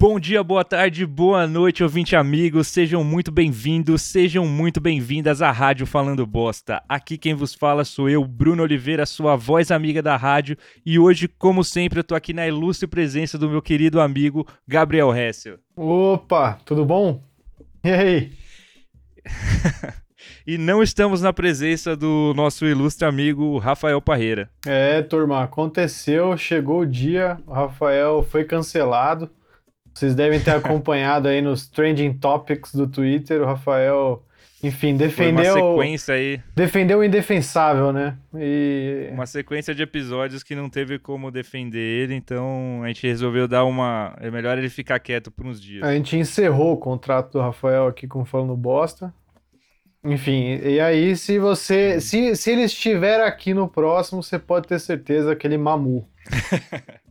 Bom dia, boa tarde, boa noite, ouvinte amigos. Sejam muito bem-vindos, sejam muito bem-vindas à Rádio Falando Bosta. Aqui quem vos fala sou eu, Bruno Oliveira, sua voz amiga da rádio. E hoje, como sempre, eu tô aqui na ilustre presença do meu querido amigo Gabriel Hessel. Opa, tudo bom? E aí? e não estamos na presença do nosso ilustre amigo Rafael Parreira. É, turma, aconteceu, chegou o dia, o Rafael foi cancelado. Vocês devem ter acompanhado aí nos trending topics do Twitter, o Rafael, enfim, defendeu. Foi uma sequência aí. Defendeu o indefensável, né? E... Uma sequência de episódios que não teve como defender ele, então a gente resolveu dar uma. É melhor ele ficar quieto por uns dias. A gente encerrou o contrato do Rafael aqui com Falando Bosta. Enfim, e aí, se você. Se, se ele estiver aqui no próximo, você pode ter certeza que ele mamu.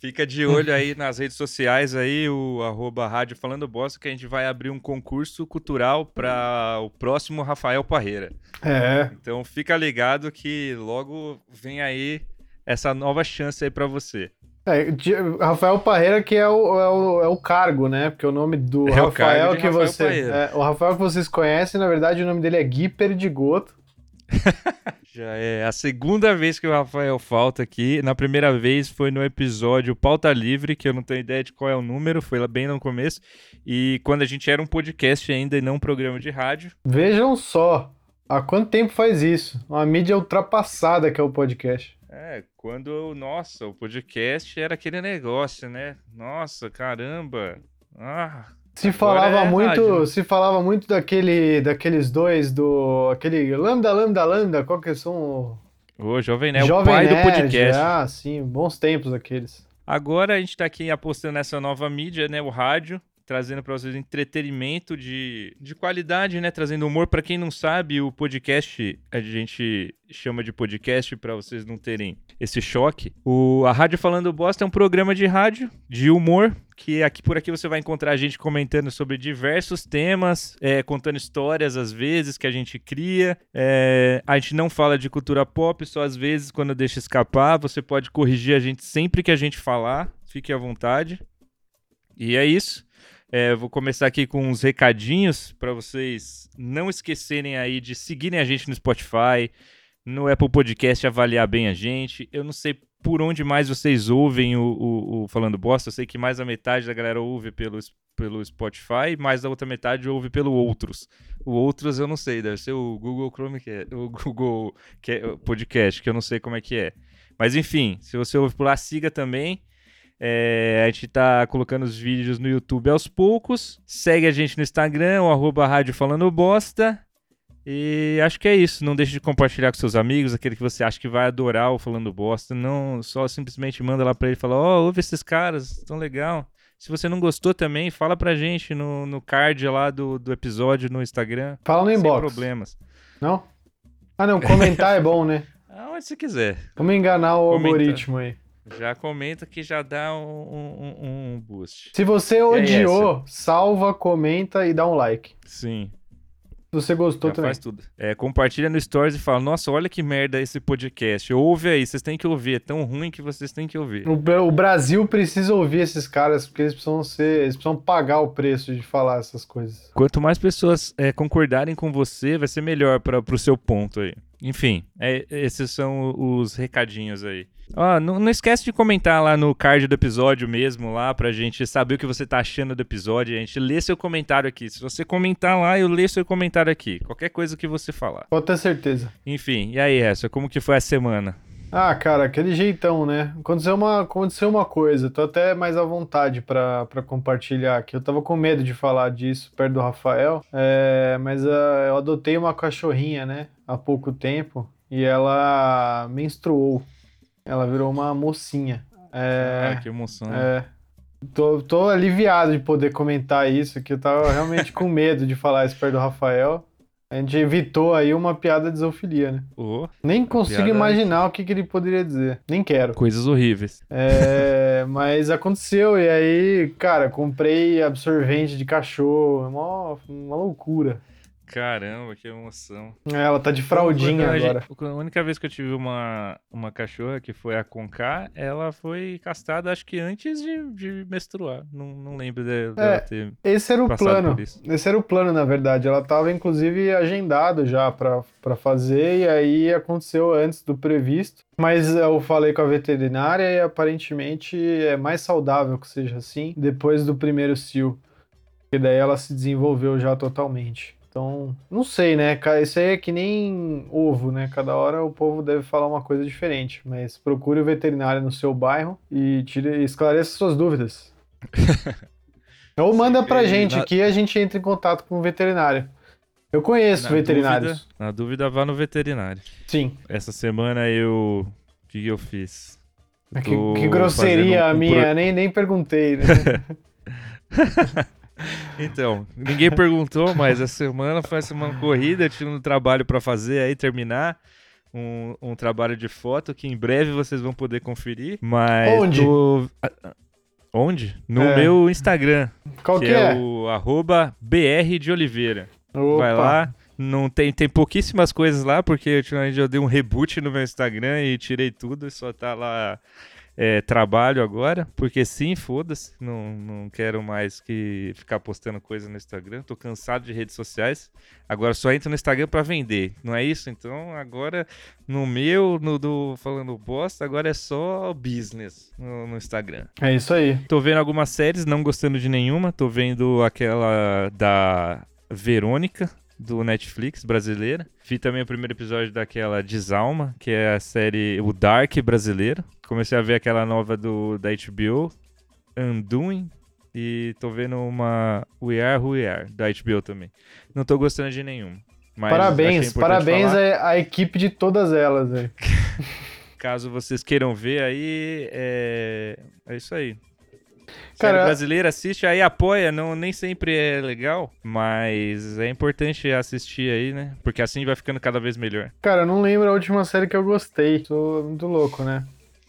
Fica de olho aí nas redes sociais aí, o arroba rádio falando bosta, que a gente vai abrir um concurso cultural para o próximo Rafael Parreira. É. Então fica ligado que logo vem aí essa nova chance aí para você. É, Rafael Parreira que é o, é o, é o, cargo, né? Porque o nome do é Rafael que Rafael você. É, o Rafael que vocês conhecem, na verdade, o nome dele é Gui Perdigoto. Já é a segunda vez que o Rafael falta aqui. Na primeira vez foi no episódio Pauta Livre, que eu não tenho ideia de qual é o número, foi lá bem no começo. E quando a gente era um podcast ainda e não um programa de rádio. Vejam só, há quanto tempo faz isso? Uma mídia ultrapassada que é o podcast. É, quando, nossa, o podcast era aquele negócio, né? Nossa, caramba. Ah, se falava é muito, rádio. se falava muito daquele, daqueles dois do aquele lambda lambda lambda, qual que são? O jovem né, jovem o pai Nerd, do podcast. Ah, sim, bons tempos aqueles. Agora a gente está aqui apostando nessa nova mídia, né, o rádio, trazendo para vocês entretenimento de, de qualidade, né, trazendo humor para quem não sabe, o podcast a gente chama de podcast para vocês não terem esse choque. O a Rádio Falando Bosta é um programa de rádio de humor que aqui por aqui você vai encontrar a gente comentando sobre diversos temas, é, contando histórias às vezes que a gente cria. É, a gente não fala de cultura pop, só às vezes quando deixa escapar. Você pode corrigir a gente sempre que a gente falar, fique à vontade. E é isso. É, vou começar aqui com uns recadinhos para vocês não esquecerem aí de seguirem a gente no Spotify, no Apple Podcast, avaliar bem a gente. Eu não sei por onde mais vocês ouvem o, o, o, Falando Bosta. Eu sei que mais da metade da galera ouve pelo, pelo Spotify, mais da outra metade ouve pelo Outros. O Outros eu não sei, deve ser o Google Chrome, que é, o Google que é, Podcast, que eu não sei como é que é. Mas enfim, se você ouve por lá, siga também. É, a gente tá colocando os vídeos no YouTube aos poucos. Segue a gente no Instagram, o arroba Rádio Falando Bosta. E acho que é isso. Não deixe de compartilhar com seus amigos, aquele que você acha que vai adorar o Falando Bosta. Não só simplesmente manda lá pra ele e fala: Ó, oh, ouve esses caras, tão legal. Se você não gostou também, fala pra gente no, no card lá do, do episódio no Instagram. Fala no inbox. Sem problemas. Não? Ah, não. Comentar é bom, né? Aonde você quiser. Vamos enganar o Comenta. algoritmo aí. Já comenta que já dá um, um, um boost. Se você odiou, salva, comenta e dá um like. Sim. Se você gostou Já também. Faz tudo. É, compartilha no Stories e fala: Nossa, olha que merda esse podcast. Ouve aí, vocês têm que ouvir. É tão ruim que vocês têm que ouvir. O, o Brasil precisa ouvir esses caras, porque eles precisam ser. Eles precisam pagar o preço de falar essas coisas. Quanto mais pessoas é, concordarem com você, vai ser melhor para o seu ponto aí. Enfim, é, esses são os recadinhos aí. Ó, não, não, esquece de comentar lá no card do episódio mesmo, lá pra gente saber o que você tá achando do episódio. A gente lê seu comentário aqui. Se você comentar lá, eu leio seu comentário aqui. Qualquer coisa que você falar. Pode ter certeza. Enfim, e aí, Essa, como que foi a semana? Ah, cara, aquele jeitão, né? Aconteceu uma, aconteceu uma coisa, tô até mais à vontade para compartilhar aqui. Eu tava com medo de falar disso perto do Rafael, é, mas uh, eu adotei uma cachorrinha, né, há pouco tempo, e ela menstruou. Ela virou uma mocinha. É, ah, que emoção. É. Tô, tô aliviado de poder comentar isso, que eu tava realmente com medo de falar isso perto do Rafael. A gente evitou aí uma piada de zoofilia, né? Oh, Nem consigo piada... imaginar o que, que ele poderia dizer. Nem quero. Coisas horríveis. É, mas aconteceu, e aí, cara, comprei absorvente de cachorro. É uma, uma loucura. Caramba, que emoção. É, ela tá de fraldinha agora. a única vez que eu tive uma, uma cachorra, que foi a Conká, ela foi castrada acho que antes de, de menstruar. Não, não lembro de- dela É, ter Esse era o plano. Esse era o plano, na verdade. Ela tava, inclusive, agendado já pra, pra fazer, e aí aconteceu antes do previsto. Mas eu falei com a veterinária e aparentemente é mais saudável que seja assim depois do primeiro cio. Porque daí ela se desenvolveu já totalmente. Então, não sei, né? Isso aí é que nem ovo, né? Cada hora o povo deve falar uma coisa diferente. Mas procure o veterinário no seu bairro e tire, esclareça suas dúvidas. Ou manda pra gente na- aqui e a gente entra em contato com o veterinário. Eu conheço Na veterinários. dúvida- na dúvida, vá no veterinário. Sim. Essa semana eu. O que, eu fiz? Eu Que, que grosseria fazendo a um minha, pro- nem, nem perguntei. Né? Então, ninguém perguntou, mas essa semana foi uma semana corrida, tive um trabalho pra fazer aí, terminar. Um, um trabalho de foto que em breve vocês vão poder conferir. Mas. Onde? tô- Onde? No É. meu Instagram, Qual que, que é, é? o arroba BR de Oliveira. Opa. Vai lá. Não tem, tem pouquíssimas coisas lá, porque ultimamente eu dei um reboot no meu Instagram e tirei tudo e só tá lá é, trabalho agora. Porque sim, foda-se. Não, não quero mais que ficar postando coisa no Instagram. Tô cansado de redes sociais. Agora só entro no Instagram pra vender. Não é isso? Então agora no meu, no do Falando Bosta, agora é só business no, no Instagram. É isso aí. Tô vendo algumas séries, não gostando de nenhuma. Tô vendo aquela da Verônica, do Netflix, brasileira. Vi também o primeiro episódio daquela Desalma, que é a série O Dark brasileiro. Comecei a ver aquela nova do, da HBO, Undoing. E tô vendo uma We Are Who We Are, da HBO também. Não tô gostando de nenhuma. Parabéns, parabéns à, à equipe de todas elas. velho. Caso vocês queiram ver aí, é, é isso aí. Cara- brasileira, assiste aí, apoia. Não, nem sempre é legal, mas é importante assistir aí, né? Porque assim vai ficando cada vez melhor. Cara, eu não lembro a última série que eu gostei. Tô muito louco, né?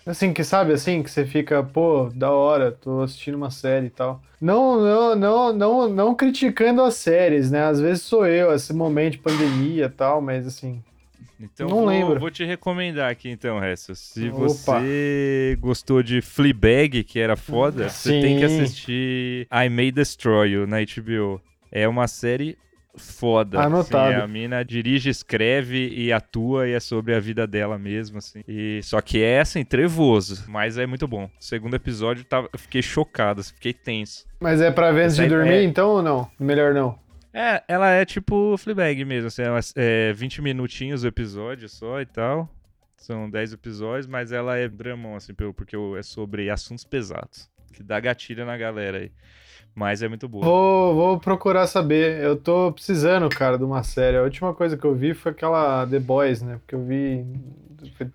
Assim, que sabe assim, que você fica, pô, da hora, tô assistindo uma série e tal. Não, não, não, não, não criticando as séries, né? Às vezes sou eu, esse momento de pandemia e tal, mas assim, Então Não vou, lembro. vou te recomendar aqui então, Ressa. Se Opa. você gostou de Fleabag, que era foda, você tem que Sim. assistir I May Destroy You na HBO. É uma série foda. Anotado. assim, a mina dirige, escreve e atua e é sobre a vida dela mesmo, assim. E, só que é, assim, trevoso, mas é muito bom. O segundo episódio, tava, eu fiquei chocado, assim, fiquei tenso. mas é pra ver antes de dormir, é- então ou não? Melhor não. É, ela é tipo Fleabag mesmo, assim, é, umas- é 20 minutinhos o episódio só e tal. São 10 episódios, mas ela é dramão, assim, porque é sobre assuntos pesados. Que dá gatilho na galera aí. Mas é muito boa. Vou, vou procurar saber. Eu tô precisando, cara, de uma série. A última coisa que eu vi foi aquela The Boys, né? Porque eu vi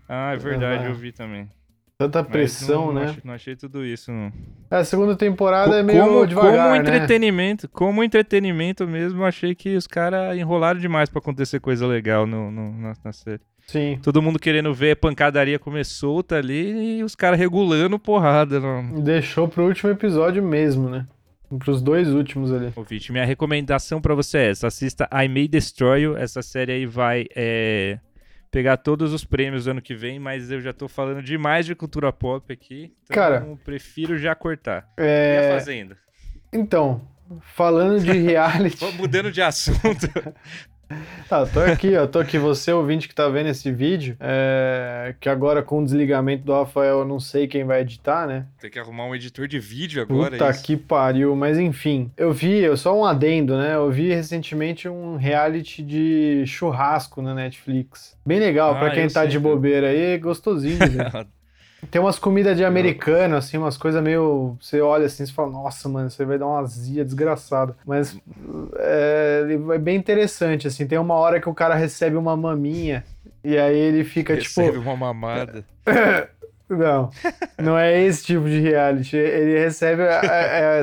Ah, é verdade, Ah. eu vi também. tanta pressão, não, Não né? achei, não achei tudo isso, não. A segunda temporada é Co- meio como, devagar, como né? entretenimento, como entretenimento mesmo, achei que os caras enrolaram demais pra acontecer coisa legal no, no- na, na série. Sim. Todo mundo querendo ver a pancadaria comer solta ali e os caras regulando porrada. No... Deixou pro último episódio mesmo, né? Pros dois últimos ali. Ouvinte, minha recomendação pra você é essa: assista I May Destroy You. Essa série aí vai é, pegar todos os prêmios ano que vem, mas eu já tô falando demais de cultura pop aqui. Então Cara, prefiro já cortar. E a É... Fazenda? Então, falando de reality. Vamos mudando de assunto. Tá, eu tô aqui, ó. Tô aqui, você ouvinte que tá vendo esse vídeo. É... Que agora com o desligamento do Rafael eu não sei quem vai editar, né? Tem que arrumar um editor de vídeo agora. Puta é que pariu, mas enfim. Eu vi, eu só um adendo, né? Eu vi recentemente um reality de churrasco na Netflix. Bem legal, Ah, pra quem tá sei, de bobeira aí, gostosinho, velho. Tem umas comidas de americano, assim, umas coisas meio. Você olha assim e fala, nossa, mano, você vai dar uma azia desgraçada. Mas é, é bem interessante, assim. Tem uma hora que o cara recebe uma maminha. E aí ele fica Recebe tipo. uma mamada. Não, não é esse tipo de reality. Ele recebe é, é,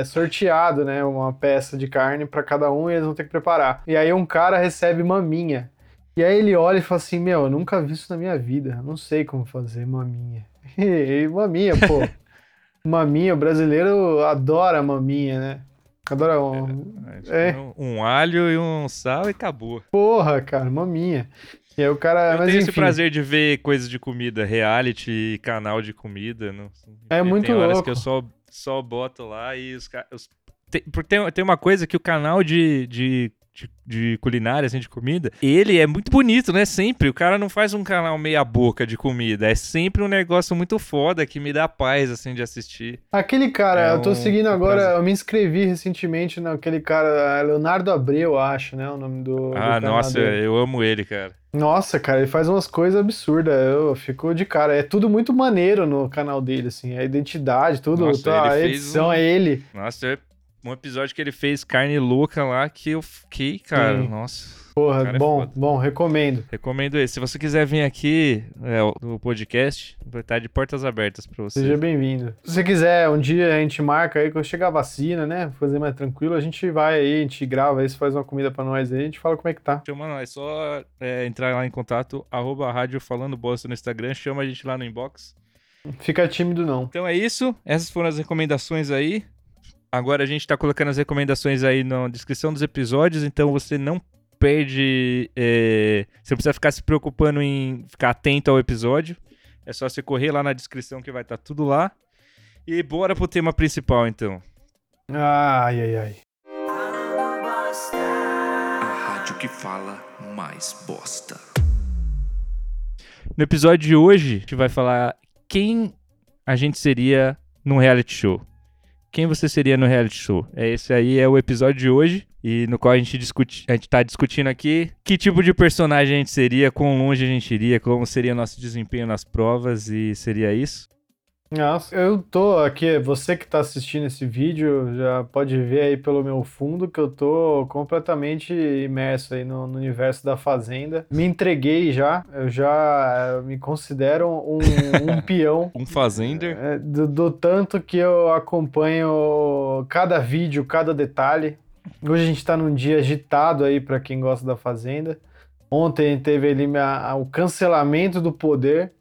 é, sorteado, né? Uma peça de carne pra cada um e eles vão ter que preparar. E aí um cara recebe maminha. E aí ele olha e fala assim: Meu, eu nunca vi isso na minha vida. Não sei como fazer maminha. E maminha, pô. maminha, o brasileiro adora maminha, né? Adora um. É, é. Um alho e um sal e acabou. Porra, cara, maminha. E aí o cara. Eu mas tenho enfim, esse prazer de ver coisas de comida, reality, canal de comida. Não, É muito tem horas louco. que eu só, só boto lá e os caras. Tem, porque tem, tem uma coisa que o canal de, de, de, de culinária, assim, de comida, ele é muito bonito, né? Sempre. O cara não faz um canal meia-boca de comida. É sempre um negócio muito foda que me dá paz, assim, de assistir. Aquele cara, É eu tô um- seguindo agora, prazer. eu me inscrevi recentemente naquele cara, Leonardo Abreu, eu acho, né? O nome do. do Ah, canal nossa, dele. eu amo ele, cara. Nossa, cara, ele faz umas coisas absurdas. Eu fico de cara. É tudo muito maneiro no canal dele, assim. A identidade, tudo. Nossa, tá, a edição um- é ele. Nossa, é um episódio que ele fez carne louca lá que eu fiquei, cara. Sim. Nossa. Porra, Cara, é bom, foda. bom, recomendo. Recomendo esse. Se você quiser vir aqui é, no podcast, vai estar de portas abertas pra você. Seja bem-vindo. Se você quiser, um dia a gente marca aí, quando chegar a vacina, né? Fazer mais tranquilo, a gente vai aí, a gente grava aí, você faz uma comida pra nós aí, a gente fala como é que tá. Chama nós, é só é, entrar lá em contato, arroba rádio falando bosta no Instagram, chama a gente lá no inbox. Fica tímido não. Então é isso, essas foram as recomendações aí. Agora a gente tá colocando as recomendações aí na descrição dos episódios, então você não perde. é, Você não precisa ficar se preocupando em ficar atento ao episódio. É só você correr lá na descrição que vai estar tudo lá. E bora pro tema principal então. Ai, ai, ai. A rádio que fala mais bosta. No episódio de hoje, a gente vai falar quem a gente seria num reality show. Quem você seria no reality show? É esse aí é o episódio de hoje e no qual a gente discute, a gente tá discutindo aqui que tipo de personagem a gente seria, quão longe a gente iria, como seria nosso desempenho nas provas e seria isso. Nossa, eu tô aqui, você que tá assistindo esse vídeo já pode ver aí pelo meu fundo que eu tô completamente imerso aí no, no universo da Fazenda. Me entreguei já, eu já eh, me considero um, um peão Um fazender. É, do, do tanto que eu acompanho cada vídeo, cada detalhe. Hoje a gente tá num dia agitado aí pra quem gosta da Fazenda. Ontem teve ali a- o cancelamento do poder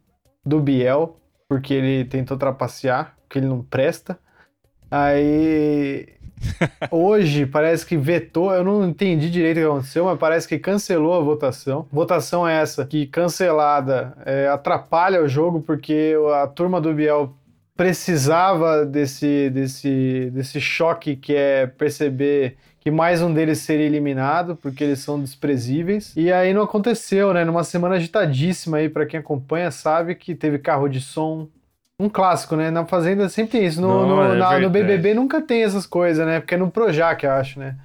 do Biel, porque ele tentou trapacear, porque ele não presta. Aí hoje parece que vetou, eu não entendi direito o que aconteceu, mas parece que cancelou a votação. Votação é essa, que cancelada é, atrapalha o jogo porque a turma do Biel precisava desse, desse, desse choque que é perceber que mais um deles seria eliminado, porque eles são desprezíveis. E aí não aconteceu, né? Numa semana agitadíssima aí, pra quem acompanha, sabe que teve carro de som. Um clássico, né? Na Fazenda sempre tem isso. No, Não, no- é na- no. BBB nunca tem essas coisas, né? Porque é no Projac, eu acho, né?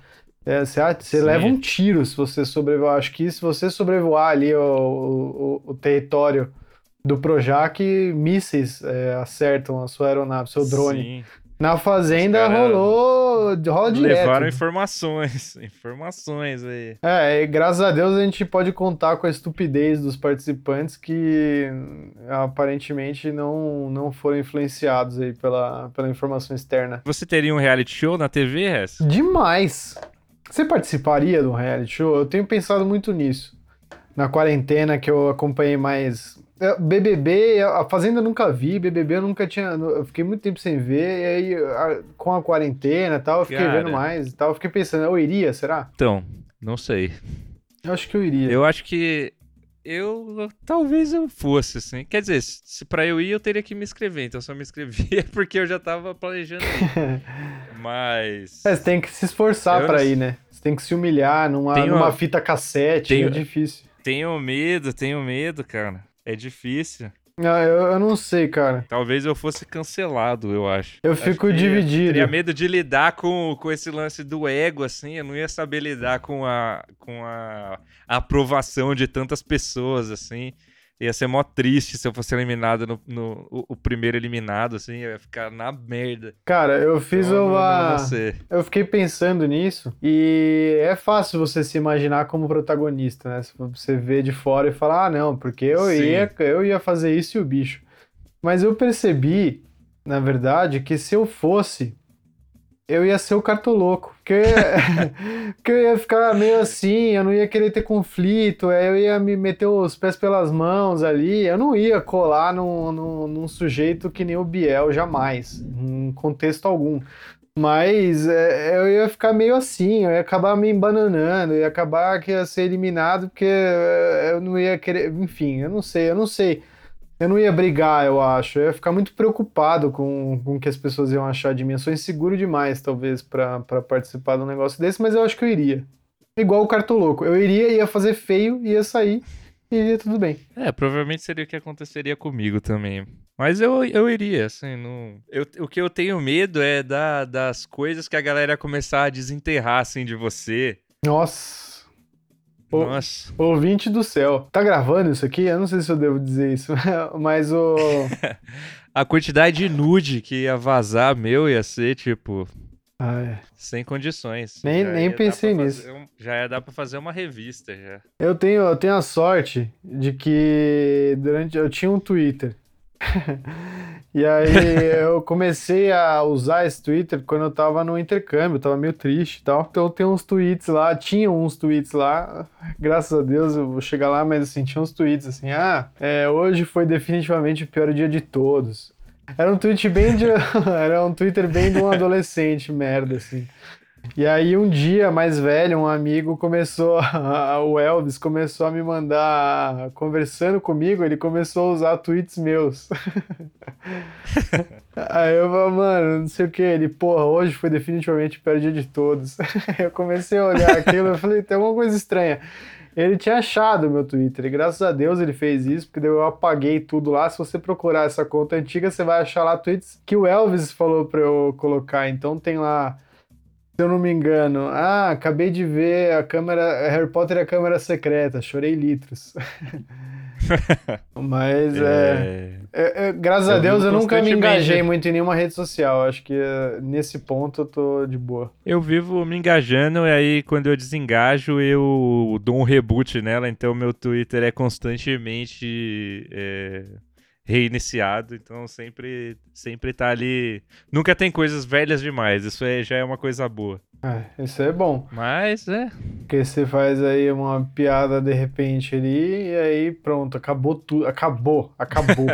É, você leva um tiro se você sobrevoar. Acho que se você sobrevoar ali o, o, o- território do Projac, mísseis é, acertam a sua aeronave, seu drone. Sim. Na Fazenda cara rolou, rola direto. Levaram informações. Informações aí. É, e graças a Deus a gente pode contar com a estupidez dos participantes que hum, aparentemente não, não foram influenciados aí pela, pela informação externa. Você teria um reality show na TV, Hess? Demais! Você participaria do reality show? Eu tenho pensado muito nisso. Na quarentena que eu acompanhei mais. É, BBB, a Fazenda eu nunca vi, BBB eu nunca tinha. Eu fiquei muito tempo sem ver, e aí a- com a quarentena e tal, eu fiquei Cara. vendo mais e tal. Eu fiquei pensando, eu iria, será? Então, não sei. Eu acho que eu iria. Eu acho que eu talvez eu fosse, assim. Quer dizer, se pra eu ir, eu teria que me inscrever. Então, eu me inscrevia, é porque eu já tava planejando ir. Mas. É, você tem que se esforçar Eu pra ir, né? Você tem que se humilhar numa, Tenho- numa fita cassete, tenho- é difícil. Tenho medo, tenho medo, cara. É difícil. Ah, eu, eu não sei, cara. Talvez eu fosse cancelado, eu acho. Eu Acho fico dividido. Teria medo de lidar com, com esse lance do ego, assim. Eu não ia saber lidar com a, com a aprovação de tantas pessoas, assim. Ia ser mó triste se eu fosse eliminado no, no o, o primeiro eliminado, assim. Eu ia ficar na merda. Cara, eu fiz Então, eu não- uma. Eu fiquei pensando nisso e é fácil você se imaginar como protagonista, né? Se Você vê de fora e falar, ah, não, porque eu Sim. ia, eu ia fazer isso e o bicho. Mas eu percebi, na verdade, que se eu fosse, eu ia ser o cartoloco. Porque porque eu ia ficar meio assim, eu não ia querer ter conflito, aí eu ia me meter os pés pelas mãos ali, eu não ia colar num, num, num sujeito que nem o Biel, jamais, em contexto algum. Mas é, eu ia ficar meio assim, eu ia acabar me embananando, ia acabar que ia ser eliminado porque é, eu não ia querer. Enfim, eu não sei, eu não sei. Eu não ia brigar, eu acho. Eu ia ficar muito preocupado com, com o que as pessoas iam achar de mim. Eu sou inseguro demais, talvez, para participar de um negócio desse, mas eu acho que eu iria. Igual o Cartoloco. Eu iria, ia fazer feio, ia sair e ia tudo bem. É, provavelmente seria o que aconteceria comigo também. Mas eu, eu iria, assim, não... eu, o que eu tenho medo é da, das coisas que a galera começar a desenterrar, assim, de você. Nossa. Nossa. O, ouvinte do céu. Tá gravando isso aqui? Eu não sei se eu devo dizer isso, mas o... a quantidade de nude que ia vazar meu ia ser, tipo... Sem condições. Nem, nem pensei nisso. Um, já ia dar pra fazer uma revista, já. Eu tenho, eu tenho a sorte de que durante... Eu tinha um Twitter. e aí eu comecei a usar esse Twitter quando eu tava no intercâmbio, tava meio triste e tal. Então tem uns tweets lá, tinha uns tweets lá, graças a Deus eu vou chegar lá, mas assim, tinha uns tweets assim, ah, é, hoje foi definitivamente o pior dia de todos. Era um tweet bem de. era um Twitter bem de um adolescente, merda, assim. E aí um dia mais velho, um amigo começou, a, o Elvis começou a me mandar, conversando comigo, ele começou a usar tweets meus. aí eu falei, mano, não sei o que, ele, porra, hoje foi definitivamente o pior dia de todos. eu comecei a olhar aquilo e falei, tem alguma coisa estranha. Ele tinha achado meu Twitter e graças a Deus ele fez isso, porque eu apaguei tudo lá. Se você procurar essa conta antiga, você vai achar lá tweets que o Elvis falou pra eu colocar. Então tem lá se eu não me engano. Ah, acabei de ver a câmera. Harry Potter e a câmera secreta. Chorei litros. Mas é... É, é, é Graças a Deus eu nunca me engajei muito em nenhuma rede social. Acho que é, nesse ponto eu tô de boa. Eu vivo me engajando e aí quando eu desengajo eu dou um reboot nela. Então meu Twitter é constantemente é, reiniciado, então sempre sempre tá ali. Nunca tem coisas velhas demais, isso é, já é uma coisa boa. É, isso é bom. Mas é. Porque você faz aí uma piada de repente ali e aí pronto, acabou tudo. Acabou, acabou.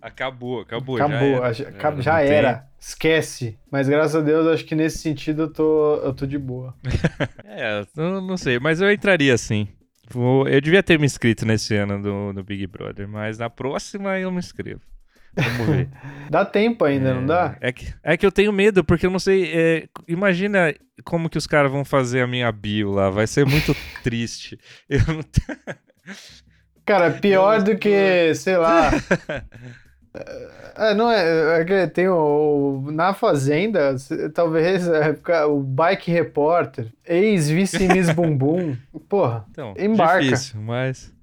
acabou, acabou. Acabou, já era. Já, já era. Esquece. Mas graças a Deus, acho que nesse sentido eu tô, eu tô de boa. é, não, não sei, mas eu entraria sim. Vou, eu devia ter me inscrito nesse ano do, do Big Brother, mas na próxima eu me inscrevo. Vamos ver. dá tempo ainda, é, não dá? É que, é que eu tenho medo, porque eu não sei. É, imagina como que os caras vão fazer a minha bio lá. Vai ser muito triste. Eu não. Cara, pior do que, sei lá. É, não é, é que tem o, na Fazenda, talvez é, o Bike Repórter, ex-vice Miss Bumbum, porra, então, embarca. Difícil, mas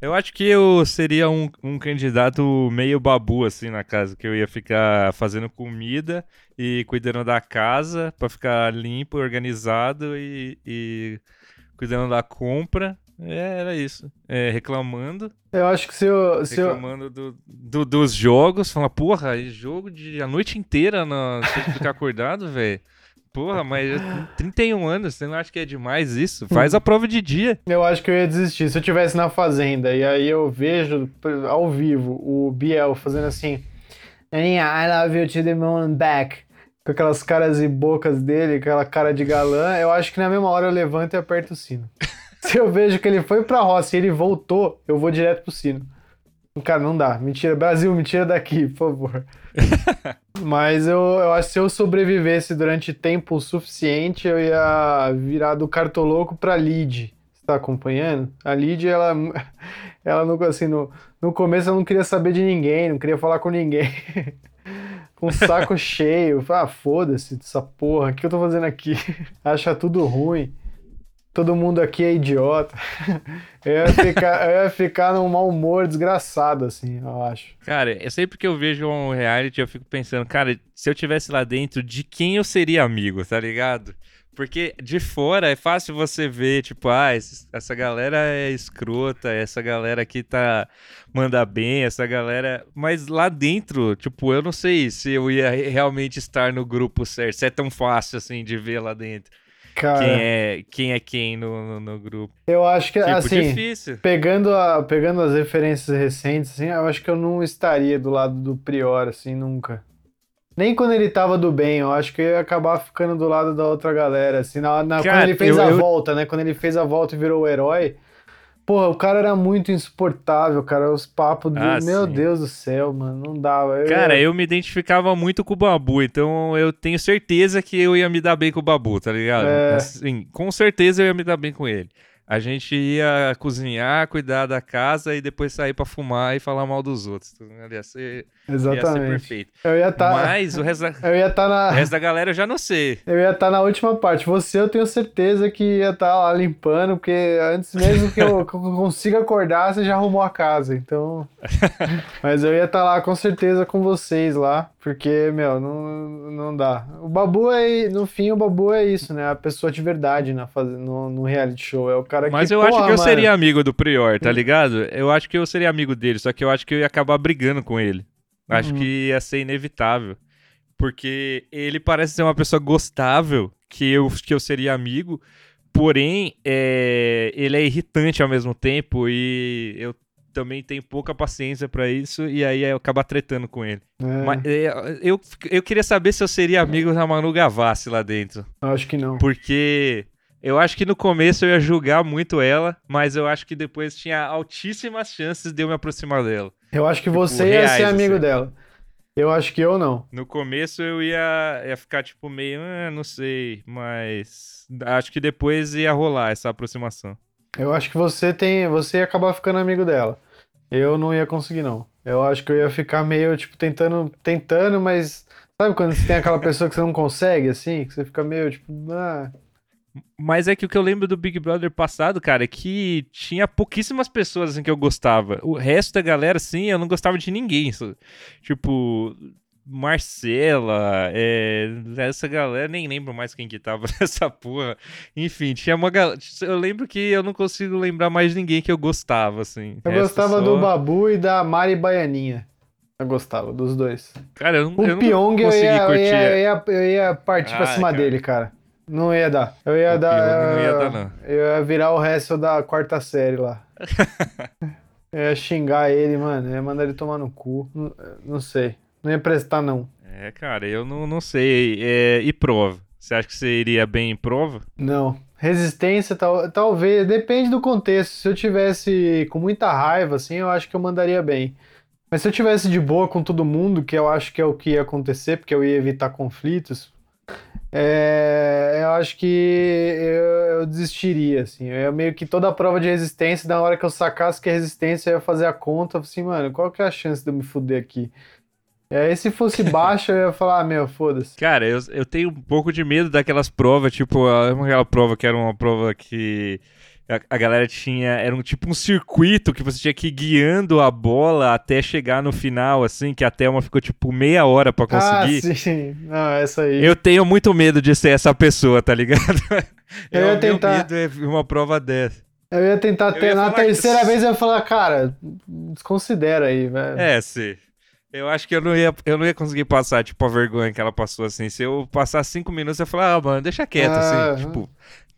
eu acho que eu seria um, um candidato meio babu assim na casa, que eu ia ficar fazendo comida e cuidando da casa para ficar limpo, organizado e, e cuidando da compra é, era isso. É, reclamando. Eu acho que se eu. Se reclamando eu... Do, do, dos jogos, falando, porra, jogo de a noite inteira na, você ficar acordado, velho. Porra, mas 31 anos, você não acha que é demais isso? Faz a prova de dia. Eu acho que eu ia desistir. Se eu tivesse na fazenda e aí eu vejo ao vivo o Biel fazendo assim. I love you to the moon back. Com aquelas caras e bocas dele, aquela cara de galã, eu acho que na mesma hora eu levanto e aperto o sino. Se eu vejo que ele foi pra roça e ele voltou, eu vou direto pro sino. Cara, não dá. Mentira, Brasil, me tira daqui, por favor. Mas eu, eu acho que se eu sobrevivesse durante tempo suficiente, eu ia virar do cartoloco pra lead. Você tá acompanhando? A lead, ela, ela no, assim, no, no começo eu não queria saber de ninguém, não queria falar com ninguém. com o saco cheio. Ah, foda-se essa porra, o que eu tô fazendo aqui? Acha tudo ruim todo mundo aqui é idiota. eu, ia ficar, eu ia ficar num mau humor desgraçado, assim, eu acho. Cara, eu sempre que eu vejo um reality, eu fico pensando, cara, se eu tivesse lá dentro, de quem eu seria amigo, tá ligado? Porque de fora é fácil você ver, tipo, ah, essa galera é escrota, essa galera aqui tá manda bem, essa galera. Mas lá dentro, tipo, eu não sei se eu ia realmente estar no grupo certo, se é tão fácil assim de ver lá dentro. Cara, quem é quem, é quem no, no, no grupo. Eu acho que, tipo, assim, difícil. Pegando, a, pegando as referências recentes, assim, eu acho que eu não estaria do lado do Prior, assim, nunca. Nem quando ele tava do bem, eu acho que eu ia acabar ficando do lado da outra galera. Assim, na, na- Cara, quando ele fez eu- a eu- volta, né? Quando ele fez a volta e virou o herói. Porra, o cara era muito insuportável, cara. Os papos do. Ah, Meu sim. Deus do céu, mano. Não dava. Eu- Cara, eu me identificava muito com o Babu, então eu tenho certeza que eu ia me dar bem com o Babu, tá ligado? É. Assim, com certeza eu ia me dar bem com ele. A gente ia cozinhar, cuidar da casa e depois sair pra fumar e falar mal dos outros. Então, Ia ser, ia ser Exatamente. perfeito. Eu ia estar. Mas o resto, da, Eu ia o na. resto da galera eu já não sei. Eu ia estar na última parte. Você, eu tenho certeza que ia estar lá limpando, porque antes mesmo que eu, que eu consiga acordar, você já arrumou a casa. Então. Mas eu ia estar lá com certeza com vocês lá, porque, meu, não, não dá. O Babu é. No fim, o Babu é isso, né? A pessoa de verdade na, faz- no, no reality show. É o cara que. Mas eu acho porra, que eu mano, seria amigo do Prior, tá ligado? Eu acho que eu seria amigo dele, só que eu acho que eu ia acabar brigando com ele. Acho Uhum. que ia ser inevitável. Porque ele parece ser uma pessoa gostável, que eu, que eu seria amigo, porém, é, ele é irritante ao mesmo tempo e eu também tenho pouca paciência pra isso, e aí eu acabo tretando com ele. é, Mas, é, eu, eu queria saber se eu seria amigo da Manu Gavassi lá dentro. Acho que não. Porque eu acho que no começo eu ia julgar muito ela, mas eu acho que depois tinha altíssimas chances de eu me aproximar dela. Eu acho que Tipo, você ia ser reais, amigo assim. dela. Eu acho que eu não. No começo eu ia, ia ficar tipo meio, ah, não sei, mas acho que depois ia rolar essa aproximação. Eu acho que você tem. Você ia acabar ficando amigo dela. Eu não ia conseguir, não. Eu acho que eu ia ficar meio, tipo, tentando, tentando, mas. Sabe quando você tem aquela pessoa que você não consegue, assim? Que você fica meio, tipo, ah. Mas é que o que eu lembro do Big Brother passado, cara, é que tinha pouquíssimas pessoas assim que eu gostava. O resto da galera, assim, eu não gostava de ninguém. Tipo, Marcela, é, essa galera, nem lembro mais quem que tava nessa porra. Enfim, tinha uma galera. Eu lembro que eu não consigo lembrar mais de ninguém que eu gostava, assim. Eu Resto gostava só- do Babu e da Mari Baianinha. Eu gostava dos dois. Cara, eu, não- O eu não Pyong eu consegui ia, eu, ia, eu, ia, eu ia partir pra Ah, cima cara. dele, cara. Não ia dar. Eu ia O dar. Pyong não ia eu- dar, não. Eu ia virar o resto da quarta série lá. eu ia xingar ele, mano. Eu ia mandar ele tomar no cu. Não, não sei. Não ia prestar, não. É, cara, eu não, não sei. É, e prova? Você acha que você iria bem em prova? Não. Resistência, tal, talvez. Depende do contexto. Se eu tivesse com muita raiva, assim, eu acho que eu mandaria bem. Mas se eu tivesse de boa com todo mundo, que eu acho que é o que ia acontecer, porque eu ia evitar conflitos, é, eu acho que eu, eu desistiria, assim. Eu meio que toda a prova de resistência, na hora que eu sacasse que é resistência, eu ia fazer a conta, assim, mano, qual que é a chance de eu me fuder aqui? E aí, se fosse baixa, eu ia falar, ah, meu, foda-se. Cara, eu, eu tenho um pouco de medo daquelas provas, tipo, a- aquela prova que era uma prova que a, a galera tinha. Era um tipo um circuito que você tinha que ir guiando a bola até chegar no final, assim, que a Thelma ficou tipo meia hora pra conseguir. Ah, sim. Não, essa aí. Eu tenho muito medo de ser essa pessoa, tá ligado? Eu É, ia meu tentar- medo é uma prova dessa. Eu ia tentar ter. Na falar que- terceira vez eu ia falar, cara, desconsidera aí, velho. É, sim. Eu acho que eu não ia, eu não ia conseguir passar, tipo, a vergonha que ela passou, assim. Se eu passar cinco minutos, eu ia falar, ah, mano, deixa quieto, Ah, assim. Tipo,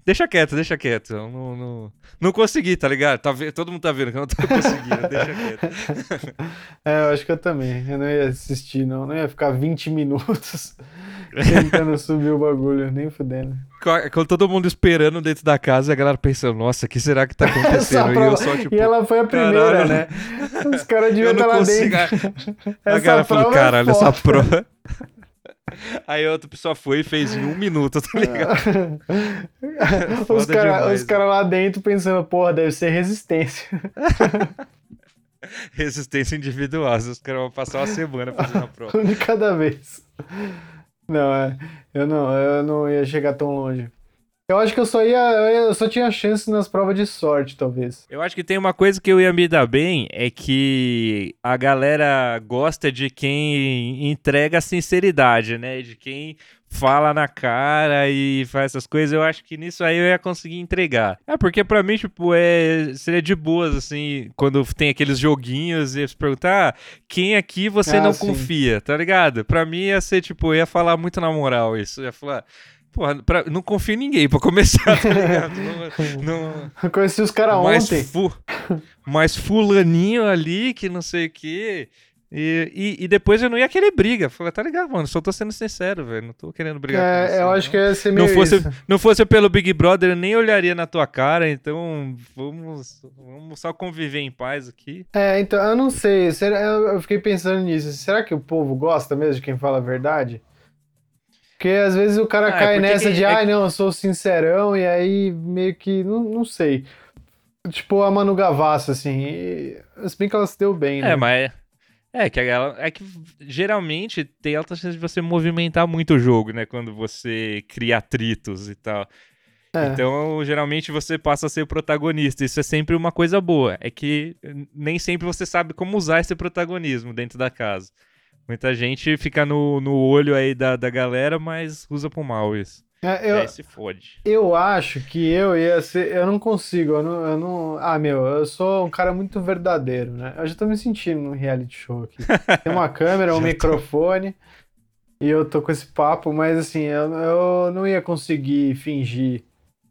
deixa quieto, deixa quieto. Eu não, não, não consegui, tá ligado? Tá, todo mundo tá vendo que eu não tô conseguindo, deixa quieto. É, eu acho que eu também. Eu não ia assistir, não. Não ia ficar 20 minutos tentando subir o bagulho, nem fudendo. Com- todo mundo esperando dentro da casa, a galera pensando, nossa, o que será que tá Essa acontecendo? e eu só, tipo, e ela foi a primeira, caralho. né? Os caras deviam eu estar não lá consigo. dentro. A Essa galera falou, é caralho, essa foda." prova. Aí a outra pessoa foi e fez em um minuto, tá ligado? os caras cara lá dentro pensando, porra, deve ser resistência. Resistência individual. Os caras vão passar uma semana fazendo a prova. Um de cada vez. Não, é. Eu não, eu não ia chegar tão longe. Eu acho que eu só ia. Eu só tinha chance nas provas de sorte, talvez. Eu acho que tem uma coisa que eu ia me dar bem, é que a galera gosta de quem entrega a sinceridade, né? De quem fala na cara e faz essas coisas. Eu acho que nisso aí eu ia conseguir entregar. É porque pra mim, tipo, é seria de boas, assim, quando tem aqueles joguinhos e você perguntar, ah, quem aqui você Ah, não sim. confia, tá ligado? Pra mim ia ser, tipo, eu ia falar muito na moral isso. Eu ia falar. Porra, pra- não confio em ninguém pra começar, tá ligado? Não- não, Eu conheci os caras ontem. fu- mas fulaninho ali, que não sei o quê. E, e, e depois eu não ia querer briga. Falei, tá ligado, mano? Só tô sendo sincero, velho. Não tô querendo brigar com É, você. eu acho não. que ia ser meio não fosse, isso. não fosse pelo Big Brother, eu nem olharia na tua cara, então vamos, vamos só conviver em paz aqui. É, então, eu não sei. Será, eu fiquei pensando nisso. Será que o povo gosta mesmo de quem fala a verdade? Porque às vezes o cara Ah, é cai porque nessa quem- de, é ai, que- não, eu sou sincerão, e aí meio que, não, não sei. Tipo a Manu Gavassi, assim. E, se bem que ela se deu bem, né? É, mas. É que, ela, é que geralmente tem alta chance de você movimentar muito o jogo, né? Quando você cria atritos e tal. É. Então, geralmente você passa a ser o protagonista. Isso é sempre uma coisa boa. É que nem sempre você sabe como usar esse protagonismo dentro da casa. Muita gente fica no, no olho aí da, da galera, mas usa pro mal isso. É, eu, aí se fode. eu acho que eu ia ser. Eu não consigo, eu não, eu não. Ah, meu, eu sou um cara muito verdadeiro, né? Eu já tô me sentindo num reality show aqui. Tem uma câmera, um Já tô. microfone. E eu tô com esse papo, mas assim, eu, eu não ia conseguir fingir.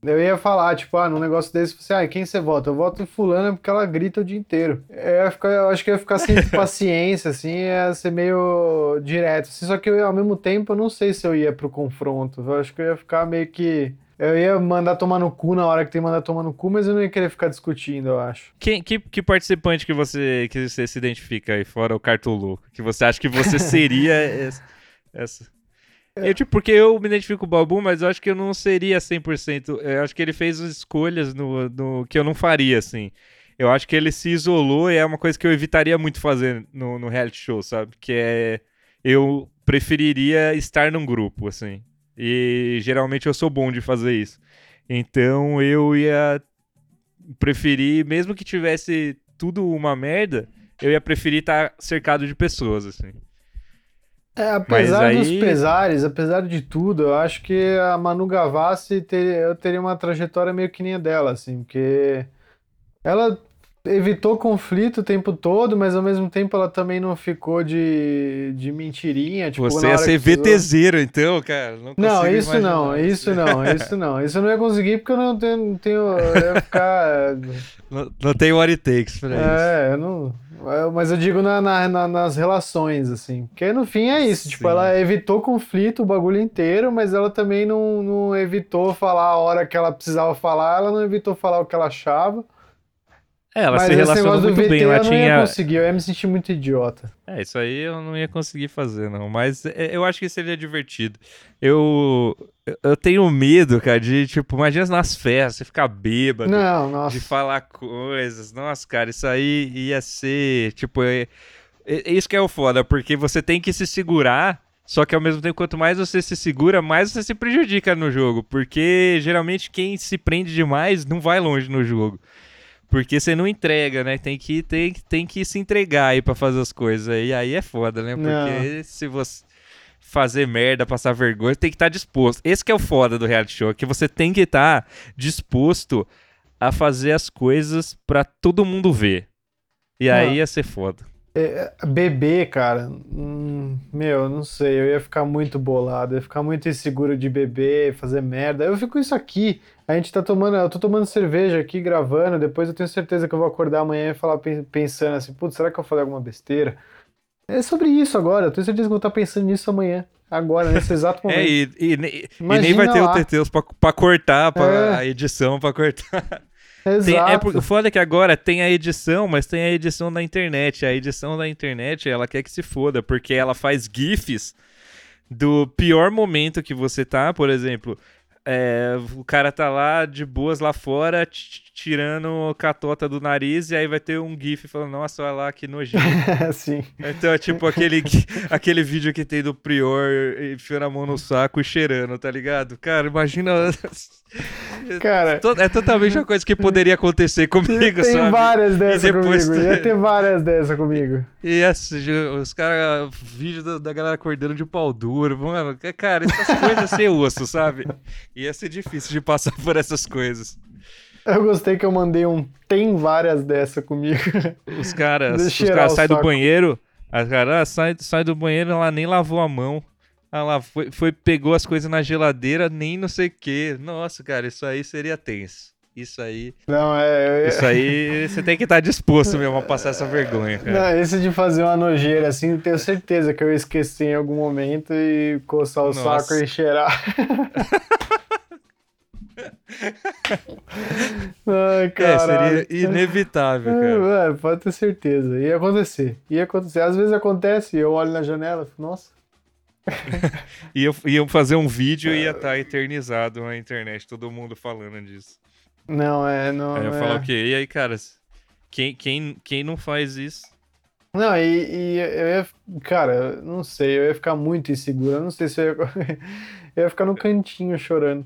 Eu ia falar, tipo, ah, num negócio desse, você, ah, quem você vota? Eu voto em fulana porque ela grita o dia inteiro. Eu, ia ficar, eu acho que eu ia ficar sem paciência, assim, ia ser meio direto. Assim, só que eu, ao mesmo tempo, eu não sei se eu ia pro confronto. Eu acho que eu ia ficar meio que. Eu ia mandar tomar no cu na hora que tem que mandar tomar no cu, mas eu não ia querer ficar discutindo, eu acho. Quem, que, que participante que você, que você se identifica aí, fora o Cartolu? Que você acha que você seria essa? essa? Eu, tipo, porque eu me identifico com o Babu, mas eu acho que eu não seria 100%. Eu acho que ele fez escolhas no, no que eu não faria, assim. Eu acho que ele se isolou e é uma coisa que eu evitaria muito fazer no, no reality show, sabe? Que é. Eu preferiria estar num grupo, assim. E geralmente eu sou bom de fazer isso. Então eu ia preferir, mesmo que tivesse tudo uma merda, eu ia preferir estar cercado de pessoas, assim. É, apesar aí- dos pesares, apesar de tudo, eu acho que a Manu Gavassi ter, eu teria uma trajetória meio que nem a dela, assim, porque ela evitou conflito o tempo todo, mas ao mesmo tempo ela também não ficou de, de mentirinha, tipo, Você ia ser. VTZero, então, cara. Não, Não, isso não, isso não, isso não. Isso eu não ia conseguir porque eu não tenho, não tenho eu ia ficar Não, não tem what it takes pra isso. É, eu não. É, Mas eu digo na, na- na- nas relações, assim. Porque no fim é isso. Tipo, Sim. ela evitou conflito o bagulho inteiro, mas ela também não, não evitou falar a hora que ela precisava falar, ela não evitou falar o que ela achava. É, ela mas se relacionou muito VT bem. Ela eu não ia tinha. conseguir, eu ia me sentir muito idiota. É, isso aí eu não ia conseguir fazer, não. Mas é, eu acho que seria divertido. Eu, eu tenho medo, cara, de, tipo, imagina nas festas, você ficar bêbado. Não, nossa. de falar coisas. Nossa, cara, isso aí ia ser, tipo, é, é- isso que é o foda, porque você tem que se segurar, só que ao mesmo tempo, quanto mais você se segura, mais você se prejudica no jogo, porque geralmente quem se prende demais não vai longe no jogo. Porque você não entrega, né? Tem que, tem, tem que se entregar aí pra fazer as coisas. E aí é foda, né? Porque se você fazer merda, passar vergonha, tem que estar disposto. Esse que é o foda do reality show, que você tem que estar disposto a fazer as coisas pra todo mundo ver. E Ah. aí ia ser foda. Beber, cara, hum, meu, não sei, eu ia ficar muito bolado, eu ia ficar muito inseguro de beber, fazer merda. Eu fico isso aqui, a gente tá tomando, eu tô tomando cerveja aqui, gravando, depois eu tenho certeza que eu vou acordar amanhã e falar pen- pensando assim, putz, será que eu falei alguma besteira? É sobre isso agora, eu tenho certeza que eu vou estar pensando nisso amanhã, agora, nesse exato momento. É, e, e, e- e nem vai ter lá. o Teteus pra, pra cortar, pra, É. a edição pra cortar. Tem- Exato. é porque o foda é que agora tem a edição, mas tem a edição da internet. A edição da internet, ela quer que se foda, porque ela faz GIFs do pior momento que você tá, por exemplo. é, o cara tá lá de boas lá fora, tirando catota do nariz, e aí vai ter um GIF falando, nossa, olha lá que nojento. Sim. Então é tipo aquele, que- aquele vídeo que tem do Prior enfiando a mão no saco e cheirando, tá ligado? Cara, imagina. Cara, É totalmente uma coisa que poderia acontecer comigo, tem sabe? várias dessas depois comigo, ia ter várias dessas comigo. E assim, ju- os caras, vídeo da, da galera acordando de pau duro, mano, cara, essas coisas sem osso, sabe? Ia ser difícil de passar por essas coisas. Eu gostei que eu mandei um tem várias dessas comigo. Os caras, os caras saem do banheiro, a cara ah, sai, sai do banheiro, ela nem lavou a mão. Ela foi, foi pegou as coisas na geladeira, nem não sei o que. Nossa, cara, isso aí seria tenso. Isso aí. Não, é. Isso aí você tem que estar disposto mesmo a passar essa vergonha, cara. Não, esse de fazer uma nojeira assim, eu tenho certeza que eu ia esquecer em algum momento e coçar o Nossa. saco e cheirar. Ai, É, seria inevitável, cara. É, pode ter certeza. Ia acontecer. Ia acontecer. Às vezes acontece, eu olho na janela e falo, nossa. Iam, iam fazer um vídeo e ia estar eternizado na internet, todo mundo falando disso. Não, é. Não, Aí eu é. falar o quê? E aí, cara, quem, quem, quem não faz isso? Não, e, e eu ia. Cara, não sei, eu ia ficar muito inseguro. Eu não sei se eu ia. eu ia ficar no cantinho chorando.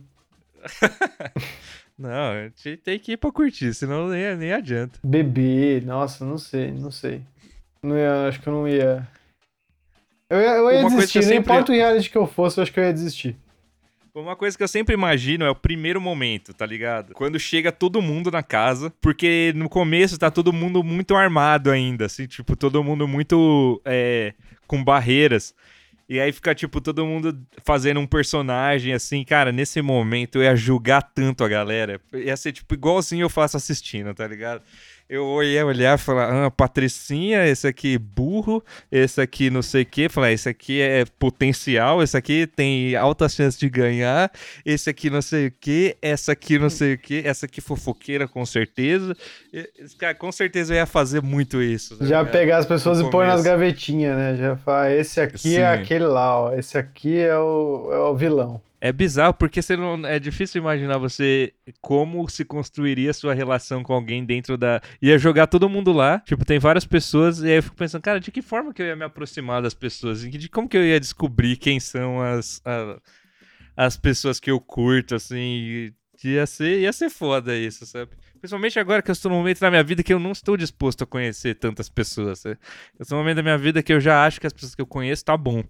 Não, a gente tem que ir pra curtir, senão nem, nem adianta. Beber, nossa, não sei, não sei. Não ia, acho que eu não ia. Eu ia, eu ia Uma desistir, eu não sempre- importa o reality que eu fosse, eu acho que eu ia desistir. Uma coisa que eu sempre imagino é o primeiro momento, tá ligado? Quando chega todo mundo na casa, porque no começo tá todo mundo muito armado ainda, assim, tipo, todo mundo muito é, com barreiras. E aí fica, tipo, todo mundo fazendo um personagem, assim, cara, nesse momento eu ia julgar tanto a galera. Ia ser, tipo, igualzinho eu faço assistindo, tá ligado? Eu ia olhar e falar, ah, Patricinha, esse aqui burro, esse aqui não sei o quê. Falar, esse aqui é potencial, esse aqui tem alta chance de ganhar, esse aqui não sei o quê, essa aqui não sei o quê, essa aqui fofoqueira com certeza. Esse Cara, com certeza eu ia fazer muito isso. tá Já pegar as pessoas e pôr nas gavetinhas, né? Já falar, esse aqui Sim. é aquele lá, ó. Esse aqui é o, é o vilão. É bizarro porque você não, é difícil imaginar você como se construiria sua relação com alguém dentro da. Ia jogar todo mundo lá, tipo, tem várias pessoas, e aí eu fico pensando, cara, de que forma que eu ia me aproximar das pessoas? De como que eu ia descobrir quem são as, a- as pessoas que eu curto, assim. Ia ser, ia ser foda isso, sabe? Principalmente agora que eu estou num momento da minha vida que eu não estou disposto a conhecer tantas pessoas. Sabe? Estou num momento da minha vida que eu já acho que as pessoas que eu conheço tá bom.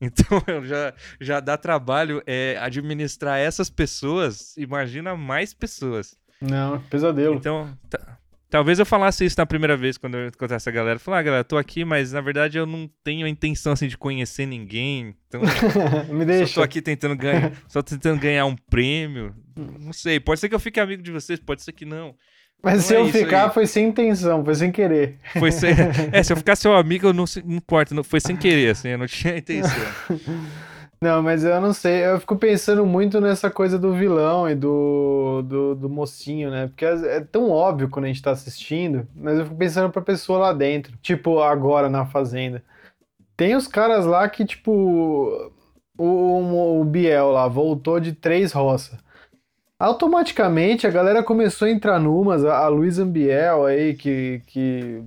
Então eu já, já dá trabalho é, administrar essas pessoas, imagina mais pessoas. Não, pesadelo. Então, ta- talvez eu falasse isso na primeira vez quando eu encontrasse a galera. Falar, ah, galera, tô aqui, mas na verdade eu não tenho a intenção assim de conhecer ninguém. Então, Me só deixa. tô aqui tentando ganhar, só tentando ganhar um prêmio. Não sei, pode ser que eu fique amigo de vocês, pode ser que não. Mas Não se é eu ficar, aí. foi sem intenção, foi sem querer. Foi sem, é, se eu ficar seu amigo, eu não, se- não importa, não, foi sem querer, assim, eu não tinha intenção. Não, mas eu não sei, eu fico pensando muito nessa coisa do vilão e do, do, do mocinho, né? Porque é é tão óbvio quando a gente tá assistindo, mas eu fico pensando pra pessoa lá dentro. Tipo, agora na Fazenda. Tem os caras lá que, tipo, o, o, o Biel lá voltou de três roças. Automaticamente a galera começou a entrar numas, a, a Luísa Biel aí, que, que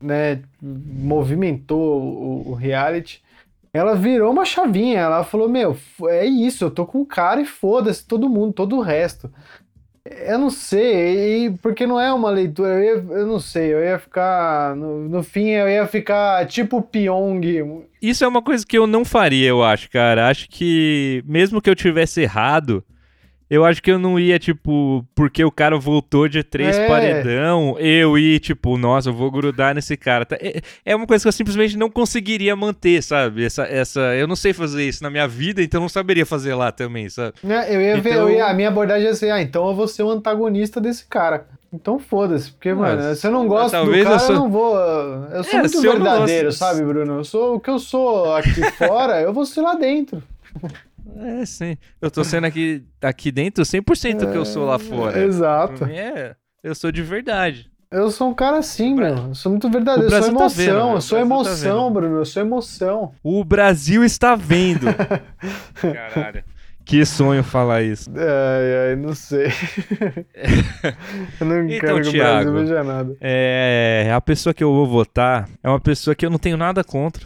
né, movimentou o, o reality. Ela virou uma chavinha, ela falou: Meu, é isso, eu tô com cara e foda-se todo mundo, todo o resto. Eu não sei, porque não é uma leitura, eu, ia- eu não sei, eu ia ficar. No, no fim, eu ia ficar tipo Pyong. Isso é uma coisa que eu não faria, eu acho, cara. Acho que, mesmo que eu tivesse errado, eu acho que eu não ia, tipo, porque o cara voltou de três É. paredão, eu ia, tipo, nossa, eu vou grudar nesse cara. Tá- É, é uma coisa que eu simplesmente não conseguiria manter, sabe? Essa, essa, eu não sei fazer isso na minha vida, então eu não saberia fazer lá também, sabe? Né? Eu ia ver, Então- eu ia- a minha abordagem ia ser: Ah, então eu vou ser o antagonista desse cara. Então foda-se, porque, Nossa, mano, se eu não gosto do talvez cara, eu eu, sou- não vou. Eu sou É, muito eu verdadeiro, gosto- sabe, Bruno? Eu sou o que eu sou aqui fora, eu vou ser lá dentro. É, sim. Eu tô sendo aqui, aqui dentro 100% que eu sou lá fora. Exato. É, eu sou de verdade. Eu sou um cara assim, Bra- meu. Eu sou muito verdadeiro. O Eu sou Brasil tá emoção. vendo, eu O sou tá emoção, vendo. Bruno. Eu sou emoção. O Brasil está vendo. Caralho. Que sonho falar isso. Ai, ai, não sei. eu não Então, quero que o Thiago. Brasil veja nada. É, a pessoa que eu vou votar é uma pessoa que eu não tenho nada contra.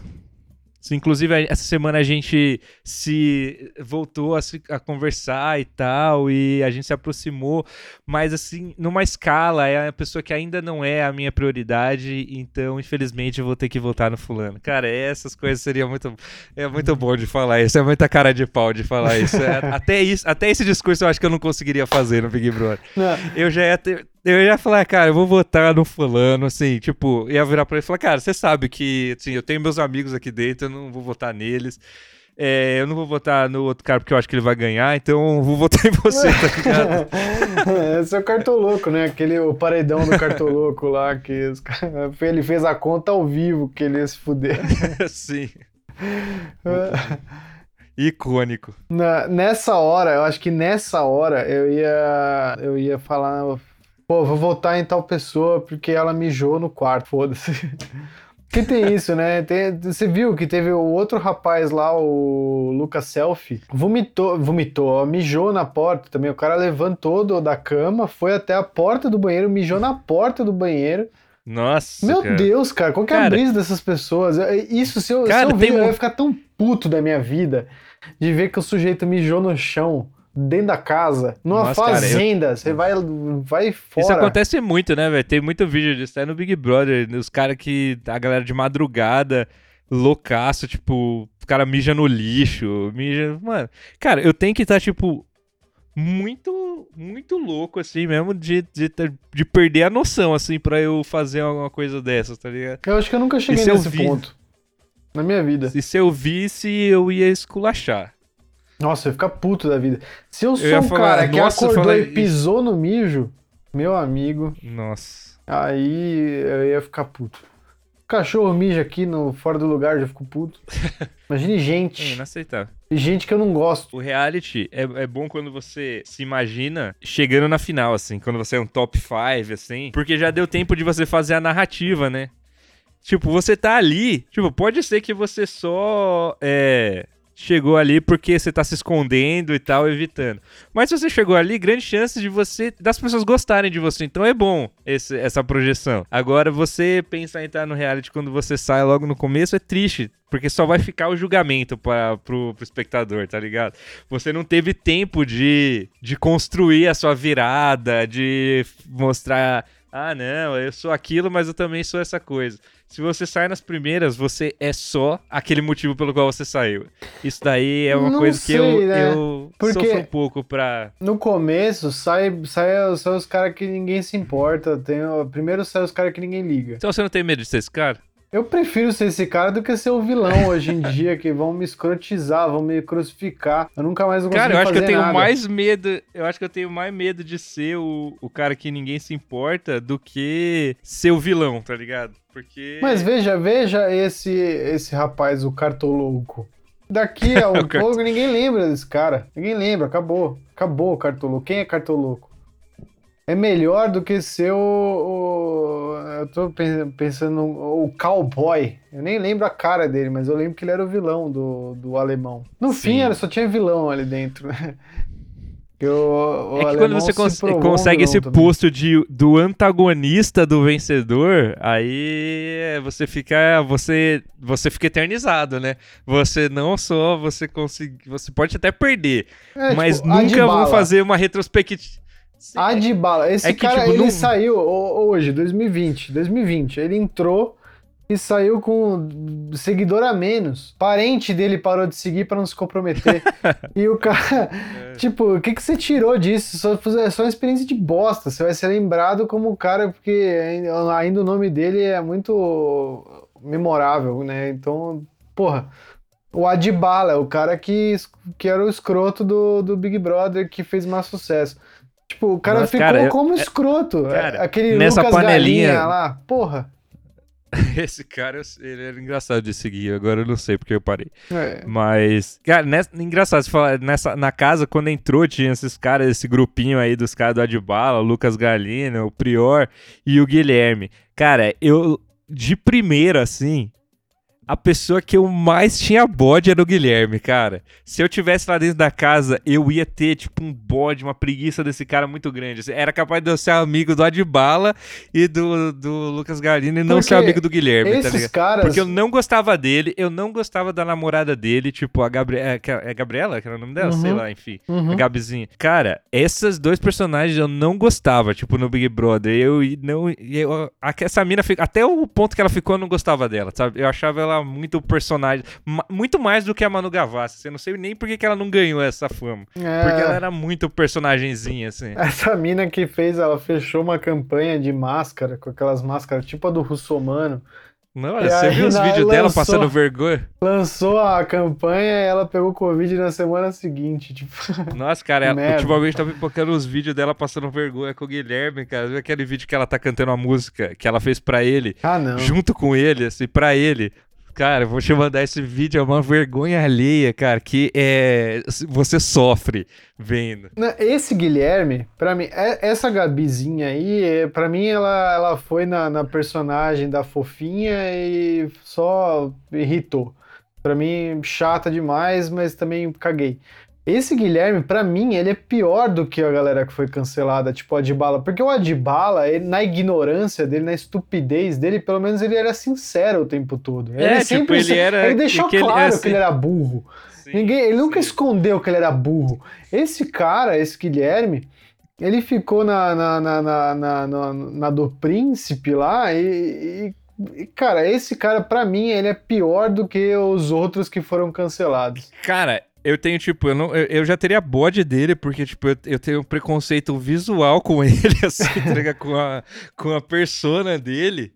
Inclusive, essa semana a gente se voltou a, se- a conversar e tal, e a gente se aproximou, mas assim, numa escala, é a pessoa que ainda não é a minha prioridade, então, infelizmente, eu vou ter que votar no fulano. Cara, essas coisas seria muito, é muito bom de falar isso, é muita cara de pau de falar isso. É, até, isso até esse discurso eu acho que eu não conseguiria fazer no Big Brother Não, eu já ia ter. Eu ia falar, cara, eu vou votar no fulano, assim, tipo, ia virar pra ele e falar, cara, você sabe que, assim, eu tenho meus amigos aqui dentro, eu não vou votar neles. é, eu não vou votar no outro cara porque eu acho que ele vai ganhar, então eu vou votar em você, tá ligado? Esse é o cartoloco, né? Aquele, o paredão do cartoloco lá, que cara- ele fez a conta ao vivo que ele ia se fuder. Sim. Icônico. Na- nessa hora, eu acho que nessa hora eu ia, eu ia falar, pô, vou votar em tal pessoa porque ela mijou no quarto, foda-se. Que tem isso, né? Tem- você viu que teve o outro rapaz lá, o Lucas Selfie, vomitou, vomitou, ó, mijou na porta também. O cara levantou do- da cama, foi até a porta do banheiro, mijou na porta do banheiro. Nossa, Meu cara. Deus, cara, qual que é a brisa dessas pessoas? Eu- Isso, se eu, se Cara, eu ver, tem eu um- ia ficar tão puto da minha vida de ver que o sujeito mijou no chão, dentro da casa, numa Nossa, cara, eu- fazenda. Você vai, vai fora. Isso acontece muito, né, velho? Tem muito vídeo disso. Até no Big Brother, os caras que. A galera de madrugada, loucaço, tipo, o cara mija no lixo, mija. Mano, cara, eu tenho que estar, tipo, muito, muito louco, assim mesmo, de, de, de perder a noção, assim, pra eu fazer alguma coisa dessas, tá ligado? Eu acho que eu nunca cheguei nesse vi- ponto. Na minha vida. E se eu visse, eu ia esculachar. Nossa, eu ia ficar puto da vida. Se eu sou ia o falar, cara que acordou fala e pisou no mijo, meu amigo, Nossa. aí eu ia ficar puto. Cachorro mija aqui no fora do lugar, já fico puto. Imagine É gente. inaceitável. E gente que eu não gosto. O reality é, é bom quando você se imagina chegando na final, assim, quando você é um top 5, assim, porque já deu tempo de você fazer a narrativa, né? Tipo, você tá ali, tipo, pode ser que você só é, chegou ali porque você tá se escondendo e tal, evitando. Mas se você chegou ali, grande chance de você, das pessoas gostarem de você, então é bom esse- essa projeção. Agora, você pensar em estar no reality quando você sai logo no começo é triste, porque só vai ficar o julgamento para pro, pro espectador, tá ligado? Você não teve tempo de, de construir a sua virada, de mostrar, ah, não, eu sou aquilo, mas eu também sou essa coisa. Se você sai nas primeiras, você é só aquele motivo pelo qual você saiu. Isso daí é uma Não coisa que eu, sei, né? eu sofro um pouco pra. No começo, sai, sai, sai os caras que ninguém se importa. Tem, o- primeiro sai os caras que ninguém liga. Então você não tem medo de ser esse cara? Eu prefiro ser esse cara do que ser o vilão hoje em dia, que vão me escrotizar, vão me crucificar. Eu nunca mais vou Cara, eu acho que eu tenho nada. mais medo. Eu acho que eu tenho mais medo de ser o, o cara que ninguém se importa do que ser o vilão, tá ligado? Porque. Mas veja, veja esse, esse rapaz, o cartolouco. Daqui a um pouco ninguém lembra desse cara. Ninguém lembra, acabou. Acabou o cartolouco. Quem é cartolouco? É melhor do que ser o. o- eu tô pen- pensando no o cowboy. Eu nem lembro a cara dele, mas eu lembro que ele era o vilão do, do alemão. No Sim. fim, era, só tinha vilão ali dentro. Que o, o É que quando você cons- um consegue vilão esse também. posto de, do antagonista do vencedor, aí você fica você você fica eternizado, né? Você não só você consegue, você pode até perder, É, mas tipo, nunca vão fazer uma retrospectiva. Adibala. Esse É que, cara, tipo, ele não- saiu ho- hoje, 2020. 2020. Ele entrou e saiu com seguidor a menos. Parente dele parou de seguir pra não se comprometer. e o cara, É. tipo, o que, que você tirou disso? Só, é só uma experiência de bosta. Você vai ser lembrado como o cara, porque ainda, o nome dele é muito memorável, né? Então, porra. O Adibala é o cara que, que era o escroto do, do Big Brother que fez mais sucesso. Tipo, o cara Nossa, ficou cara, eu- como é- escroto. cara, Aquele nessa Lucas panelinha- Galinha lá. Porra. Esse cara, ele era engraçado de seguir, agora eu não sei porque eu parei. É. Mas, cara, nessa, engraçado, você fala, nessa, na casa, quando entrou, tinha esses caras, esse grupinho aí dos caras do Adbala, o Lucas Galina, o Prior e o Guilherme. Cara, eu, de primeira, assim, a pessoa que eu mais tinha bode era o Guilherme, cara. Se eu tivesse lá dentro da casa, eu ia ter, tipo, um bode, uma preguiça desse cara muito grande. assim. Era capaz de eu ser amigo do Adbala e do, do Lucas Galina e não Porque ser amigo do Guilherme, tá Esses ligado? caras. Porque eu não gostava dele, eu não gostava da namorada dele, tipo, a Gabriela. É, que- é Gabriela, que era o nome dela? Uhum. Sei lá, enfim. Uhum. A Gabizinha. Cara, esses dois personagens eu não gostava, tipo, no Big Brother. Eu não. Eu, essa mina, até o ponto que ela ficou, eu não gostava dela, sabe? Eu achava ela muito personagem. Muito mais do que a Manu Gavassi. Eu não sei nem por que que ela não ganhou essa fama. É, Porque ela era muito personagemzinha, assim. Essa mina que fez, ela fechou uma campanha de máscara, com aquelas máscaras tipo a do Russomano. Não, E você viu os vídeos dela lançou- passando vergonha? Lançou a campanha e ela pegou Covid na semana seguinte. Tipo, Nossa, cara, ela, Merda. ultimamente tá pipocando os vídeos dela passando vergonha com o Guilherme, cara. Viu aquele vídeo que ela tá cantando a música que ela fez pra ele, ah, não. junto com ele, assim, pra ele. Cara, eu vou te mandar esse vídeo, é uma vergonha alheia, cara, que é. Você sofre vendo. Esse Guilherme, pra mim, é- essa Gabizinha aí, é, pra mim ela, ela foi na, na personagem da fofinha e só irritou. Pra mim, chata demais, mas também caguei. Esse Guilherme, pra mim, ele é pior do que a galera que foi cancelada, tipo o Adbala. Porque o Adbala, ele, na ignorância dele, na estupidez dele, pelo menos ele era sincero o tempo todo. Ele É, tipo, sempre- ele era- Ele deixou que ele- claro é, que ele era burro. Ninguém, ele nunca sim. escondeu que ele era burro. Esse cara, esse Guilherme, ele ficou na, na, na, na, na, na- na do príncipe lá e, e- e, cara, esse cara, pra mim, ele é pior do que os outros que foram cancelados. Cara, eu tenho, tipo, eu, não, eu, eu já teria bode dele, porque, tipo, eu, eu tenho um preconceito visual com ele, assim, tá com, a, com a persona dele.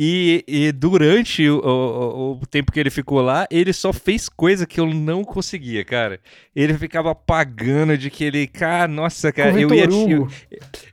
E, e durante o, o- o tempo que ele ficou lá, ele só fez coisa que eu não conseguia, cara. Ele ficava pagando de que ele. Cara, nossa, cara, eu ia, eu,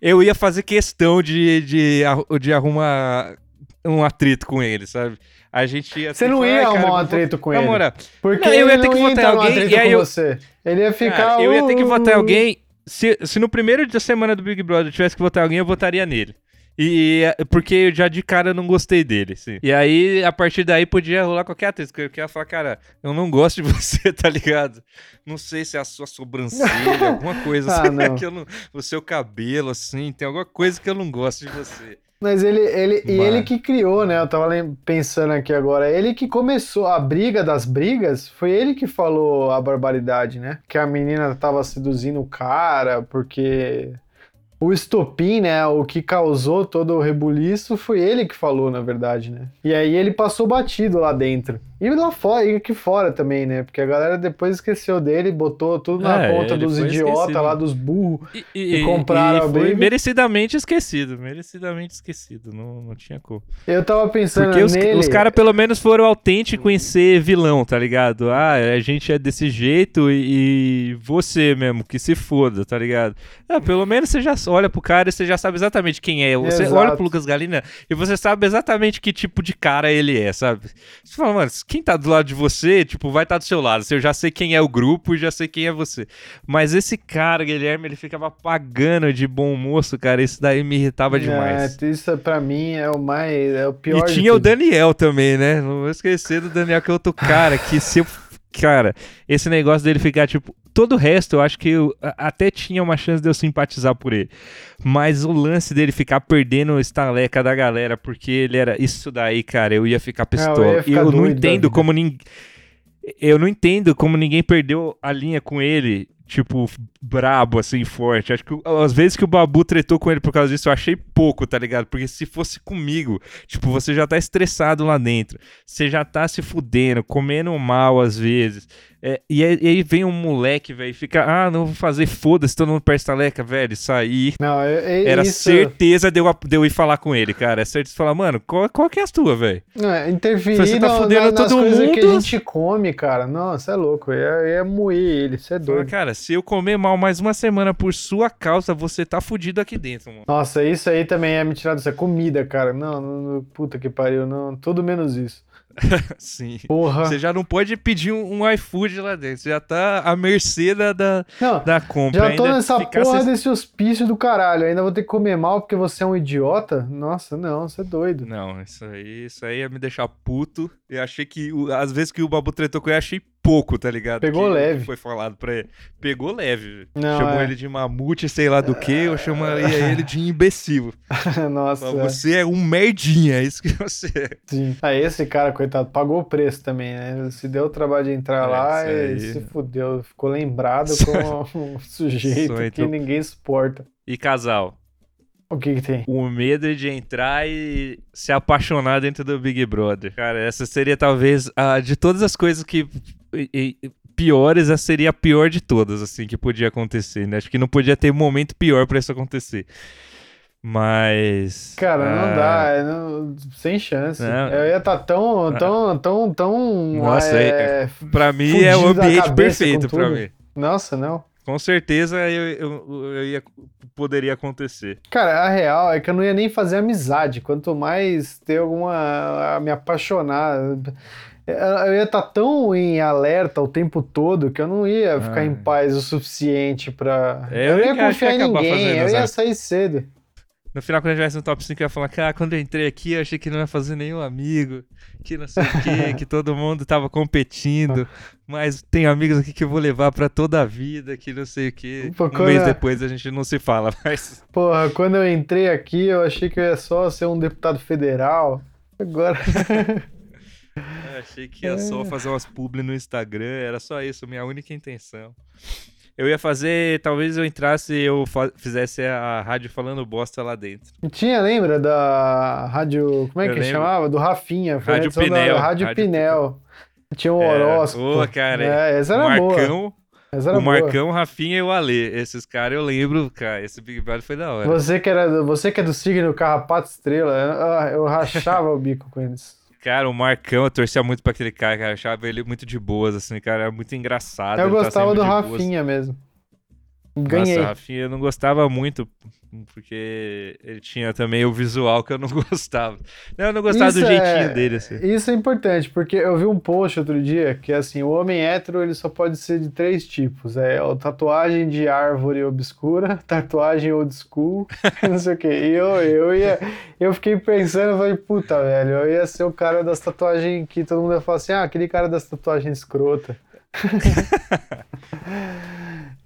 eu ia fazer questão de, de, de arrumar um atrito com ele, sabe? A gente ia Você não ia "Ai, cara, arrumar um atrito com ele. moral, Porque Não, eu ia ter que votar em alguém, e aí eu- você. Ele ia ficar... Cara, eu ia ter que votar em alguém. Se, se no primeiro da semana do Big Brother eu tivesse que votar em alguém, eu votaria nele. E porque eu já de cara não gostei dele, sim. E aí, a partir daí, podia rolar qualquer atriz. Que eu ia falar, cara, eu não gosto de você, tá ligado? Não sei se é a sua sobrancelha, alguma coisa Ah, assim, não. que eu não, o seu cabelo, assim, tem alguma coisa que eu não gosto de você. Mas ele, ele, e ele que criou, né? Eu tava pensando aqui agora. Ele que começou a briga das brigas, foi ele que falou a barbaridade, né? Que a menina tava seduzindo o cara, porque o estopim, né? O que causou todo o rebuliço foi ele que falou, na verdade, né? E aí ele passou batido lá dentro. E lá fora, e aqui fora também, né? Porque a galera depois esqueceu dele, botou tudo na É, conta dos idiotas lá, dos burros. E, E compraram a foi briga. merecidamente esquecido, merecidamente esquecido, não, não tinha como. Eu tava pensando Porque os, nele. os caras pelo menos foram autênticos em ser vilão, tá ligado? Ah, a gente é desse jeito e, e você mesmo, que se foda, tá ligado? Ah, pelo menos você já olha pro cara e você já sabe exatamente quem é. Você Exato. olha pro Lucas Galina e você sabe exatamente que tipo de cara ele é, sabe? Você fala, mano, quem tá do lado de você, tipo, vai estar tá do seu lado. Eu já sei quem é o grupo e já sei quem é você. Mas esse cara, Guilherme, ele ficava pagando de bom moço, cara. Isso daí me irritava demais. É, isso pra mim é o mais. É o pior. E tinha o. Daniel também, né? Não vou esquecer do Daniel, que é outro cara que se eu. Cara, esse negócio dele ficar, tipo. Todo o resto, eu acho que eu até tinha uma chance de eu simpatizar por ele. Mas o lance dele ficar perdendo o estaleca da galera, porque ele era. Isso daí, cara, eu ia ficar pistola. ia E ficar eu não entendo vida. como ninguém. Eu não entendo como ninguém perdeu a linha com ele, tipo, brabo, assim, forte. Acho que às vezes que o Babu tretou com ele por causa disso, eu achei pouco, tá ligado? Porque se fosse comigo, tipo, você já tá estressado lá dentro, você já tá se fudendo, comendo mal às vezes. É, e, aí, e aí vem um moleque, velho, e fica, ah, não vou fazer, foda-se, todo mundo perde estaleca, velho, sair. Não, é, é Era isso, certeza de eu, de eu ir falar com ele, cara. É certeza de falar, mano, qual, qual que é a tua, velho? Não, é interferir Você tá fudendo na- nas todo coisas que a mundo. gente come, cara. Nossa, é louco. É, é moer ele, você é Fala, doido. cara, se eu comer mal mais uma semana por sua causa, você tá fudido aqui dentro, mano. Nossa, isso aí também é me tirar dessa comida, cara. Não, não, não, puta que pariu, não. Tudo menos isso. Sim. Porra. Você já não pode pedir um, um iFood lá dentro. Você já tá à mercê da, da, Não, da compra. já tô Ainda nessa porra sem- desse hospício do caralho. Ainda vou ter que comer mal porque você é um idiota? Nossa, não, você é doido. Não, isso aí, isso aí ia me deixar puto. Eu achei que, às vezes que o Babu tretou com ele, eu achei pouco, tá ligado? Pegou Que leve. Foi falado pra ele. Pegou leve. Não, Chamou é. ele de mamute, sei lá do que, eu chamaria ele de imbecil. Nossa, Mas Você é um merdinha, é isso que você é. sim. Aí esse cara, coitado, pagou o preço também, né? Se deu o trabalho de entrar É, lá e se fudeu. Ficou lembrado como um sujeito Só que entrou- ninguém suporta. E casal, O que que tem? o medo de entrar e se apaixonar dentro do Big Brother. Cara, essa seria talvez a de todas as coisas que e- e- piores, essa seria a pior de todas, assim, que podia acontecer, né? Acho que não podia ter momento pior pra isso acontecer. Mas. Cara, não ah, dá, é, não- sem chance. Não. Eu ia estar tão, tão, tão, tão. Nossa, é, Pra mim é o ambiente perfeito pra mim. Nossa, não. Com certeza eu, eu, eu ia, poderia acontecer. Cara, a real é que eu não ia nem fazer amizade, quanto mais ter alguma. me apaixonar. Eu ia estar tão em alerta o tempo todo que eu não ia ficar Ah. em paz o suficiente pra. É, eu eu ia ia- confiar em ninguém, eu ia sair cedo. No final, quando eu tivesse no top 5, eu ia falar, cara, quando eu entrei aqui, eu achei que não ia fazer nenhum amigo, que não sei o quê, que todo mundo tava competindo, mas tem amigos aqui que eu vou levar pra toda a vida, que não sei o quê. Pô, Um mês é- depois a gente não se fala, mas... Porra, quando eu entrei aqui, eu achei que eu ia só ser um deputado federal. Agora. Eu achei que ia só fazer umas publi no Instagram, era só isso, minha única intenção. Eu ia fazer, talvez eu entrasse e eu fizesse a rádio falando bosta lá dentro. Tinha, lembra da rádio. Como é Eu que lembro. chamava? Do Rafinha. Rádio edição da Pinel, Rádio Rádio Pinel. Tinha um Era. horóscopo. Ô, cara, É, essa o era boa. Marcão, Essa era o boa. Marcão, o Rafinha e o Alê. Esses caras eu lembro, cara, esse Big Brother foi da hora. Você que, era, você que é do signo Carrapato Estrela, eu, eu rachava o bico com eles. Cara, o Marcão, eu torcia muito pra aquele cara, cara. Eu achava ele muito de boas, assim, cara. Era muito engraçado. eu gostava do de boas. Rafinha mesmo. Ganhei. Nossa, eu não gostava muito, porque ele tinha também o visual que eu não gostava. Não, eu não gostava do Isso jeitinho é- dele, assim. Isso é importante, porque eu vi um post outro dia que assim, o homem hétero ele só pode ser de três tipos. É tatuagem de árvore obscura, tatuagem old school, não sei o quê. E eu, eu ia. Eu fiquei pensando, falei, puta, velho, eu ia ser o cara das tatuagens que todo mundo ia falar assim, ah, aquele cara das tatuagens escrota.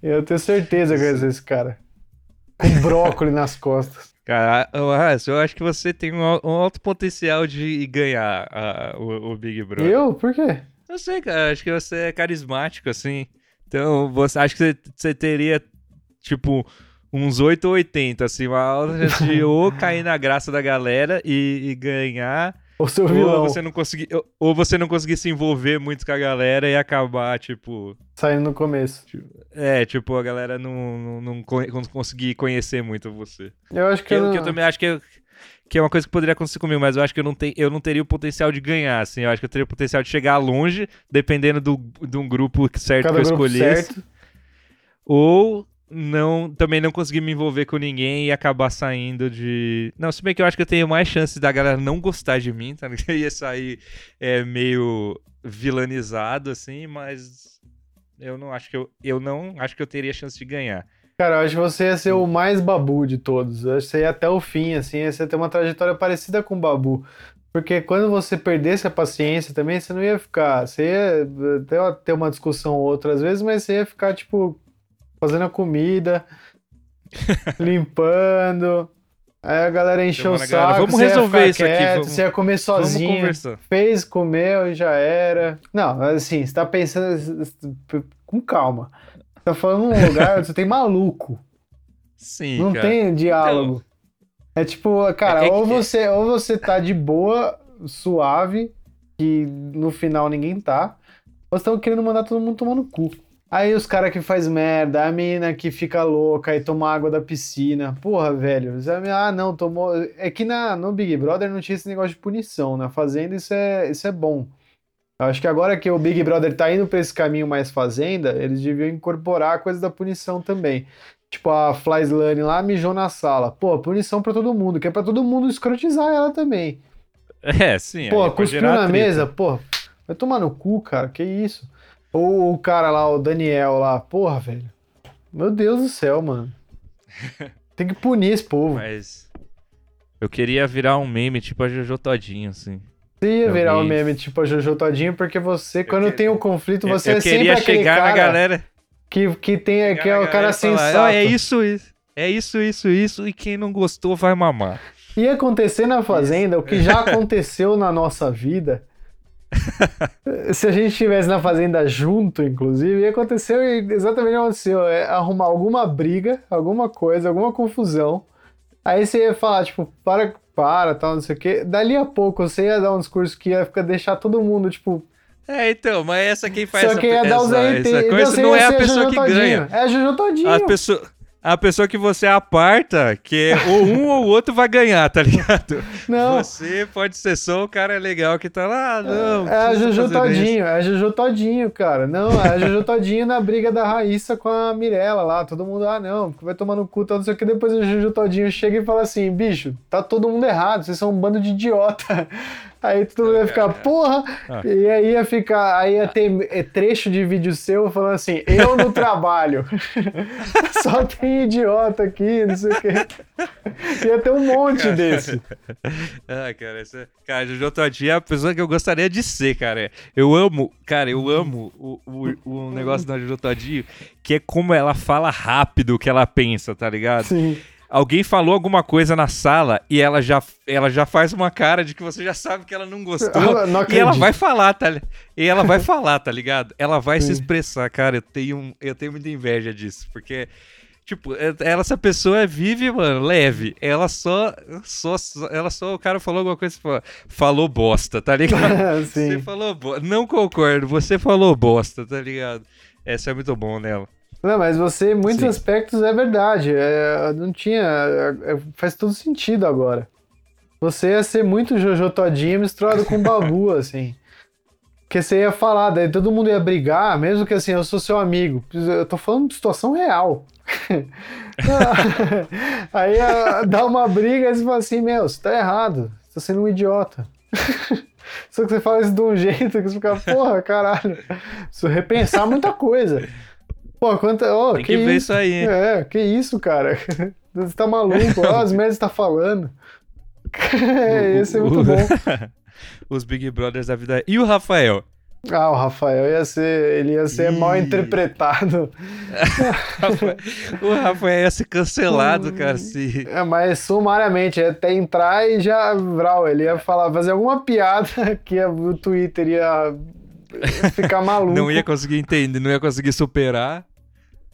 eu tenho certeza que eu esse cara. Com brócolis nas costas. Cara, eu acho- que você tem um, al- alto potencial de ganhar a- o, o Big Brother. Eu? Por quê? Não sei, cara. Acho que você é carismático, assim. Então, você acho que você, você teria, tipo, uns 8 ou 80, assim, uma alta chance de ou cair na graça da galera e, e ganhar, O seu ou vilão você, não conseguir, ou- ou você não conseguir se envolver muito com a galera e acabar, tipo. saindo no começo. É, tipo, a galera não, não, não não conseguir conhecer muito você. Eu acho que, Que, eu eu, não... que eu também acho que, eu- que é uma coisa que poderia acontecer comigo, mas eu acho que eu não, tenho, eu não teria o potencial de ganhar, assim. Eu acho que eu teria o potencial de chegar longe, dependendo do, de um grupo certo cada que eu grupo escolhesse. certo. Ou não, também não conseguir me envolver com ninguém e acabar saindo de. Não, se bem que eu acho que eu tenho mais chances da galera não gostar de mim, tá? Eu ia sair é, meio vilanizado, assim, mas eu não acho que eu. Eu não acho que eu teria chance de ganhar. Cara, eu acho que você ia ser o mais babu de todos. Eu acho que você ia até o fim, assim, você ter uma trajetória parecida com o babu. Porque quando você perdesse a paciência também, você não ia ficar. Você ia até ter uma discussão ou outra às vezes, mas você ia ficar, tipo, fazendo a comida, limpando. Aí a galera encheu o a galera, saco. "Vamos você ia resolver ficar isso aqui, quieto, vamos- Você ia comer sozinho. conversar. Fez, comeu e já era. Não, assim, você tá pensando com calma. Você tá falando num lugar onde você tem maluco. Sim, Não cara. tem diálogo. É tipo, cara, É- é ou, você, ou você tá de boa, suave, que no final ninguém tá, ou estão querendo mandar todo mundo tomar no cu. Aí os caras que faz merda, a menina que fica louca e toma água da piscina. Porra, velho. Ah, não, tomou. É que na, no Big Brother não tinha esse negócio de punição. Na Fazenda isso é, isso é bom. Eu acho que agora que o Big Brother tá indo pra esse caminho mais Fazenda, eles deviam incorporar a coisa da punição também. Tipo, a Flyslane lá mijou na sala. Pô, punição pra todo mundo, que é pra todo mundo escrotizar ela também. É, sim. Pô, cuspiu na mesa, pô, vai tomar no cu, cara, que isso? Ou o cara lá, o Daniel lá, porra, velho. Meu Deus do céu, mano. Tem que punir esse povo. Mas. Eu queria virar um meme tipo a Jojo Todinho, assim. Você ia virar um meme tipo a Jojo Todinho, porque você, quando queria- tem um conflito, Eu- você eu é sempre aquele chegar cara na galera. que, que, tem, que é o cara e falar, sensato. "Ó, é isso, isso. É isso, isso, isso. E quem não gostou vai mamar. Ia acontecer na Fazenda o que já aconteceu na nossa vida. Se a gente estivesse na Fazenda junto, inclusive, ia acontecer exatamente o que aconteceu. É arrumar alguma briga, alguma coisa, alguma confusão. Aí você ia falar, tipo, para, para, tal, não sei o quê. Dali a pouco você ia dar um discurso que ia ficar, deixar todo mundo, tipo. É, então, mas essa quem faz Só essa, que ia dar os essa, essa então coisa você não é a pessoa que ganha. É a Jojo Todinho. A pessoa. A pessoa que você aparta, que é ou um ou o outro vai ganhar, tá ligado? Não. Você pode ser só o cara legal que tá lá, ah, não. É a precisa Juju. Todinho, é a Juju Todinho, cara. Não, é a Juju Todinho na briga da Raíssa com a Mirella lá. Todo mundo, ah, não, vai tomar no cu, tal, não sei o que. Depois o Juju Todinho chega e fala assim: bicho, tá todo mundo errado, vocês são um bando de idiota. Aí todo mundo ia ficar, porra! Ah. E aí ia ficar, aí ia ter é, trecho de vídeo seu falando assim, eu no trabalho. Só tem idiota aqui, não sei o quê. Ia ter um monte desse. Ah, cara, essa... cara, Jojo Todinho é a pessoa que eu gostaria de ser, cara. Eu amo, cara, eu amo o, o, o negócio da Jojo Todinho, que é como ela fala rápido o que ela pensa, tá ligado? Sim. Alguém falou alguma coisa na sala e ela já, ela já faz uma cara de que você já sabe que ela não gostou. Não e ela vai falar, tá? E ela vai falar, tá ligado? Ela vai se Sim. expressar, cara. Eu tenho, eu tenho muita inveja disso, porque tipo, é- ela essa pessoa vive, mano, leve. Ela só, só, ela só, o cara falou alguma coisa, falou, falou bosta, tá ligado? Você falou bosta. Não concordo, você falou bosta, tá ligado? Essa é muito bom nela. Não, mas você, em muitos Sim. aspectos, é verdade. É, não tinha. é, faz todo sentido agora. Você ia ser muito Jojo Todinho misturado com Babu, assim. Porque você ia falar, daí todo mundo ia brigar, mesmo que assim, eu sou seu amigo. Eu tô falando de situação real. Aí ia dar uma briga e você fala assim: Meu, você tá errado, você tá sendo um idiota. Só que você fala isso de um jeito que você fica, porra, caralho. Preciso repensar muita coisa. Pô, quanta. Oh, Tem que, ver isso aí, hein? É, que isso, cara? Você tá maluco? Olha as merdas que tá falando. É, Esse é muito bom. Os Big Brothers da vida. E o Rafael? Ah, o Rafael ia ser. Ele ia ser Ih. mal interpretado. o Rafael ia ser cancelado, cara. Se... É, mas sumariamente, ia até entrar e já. Vral, ele ia falar, fazer alguma piada que o Twitter ia ficar maluco. Não ia conseguir entender, não ia conseguir superar.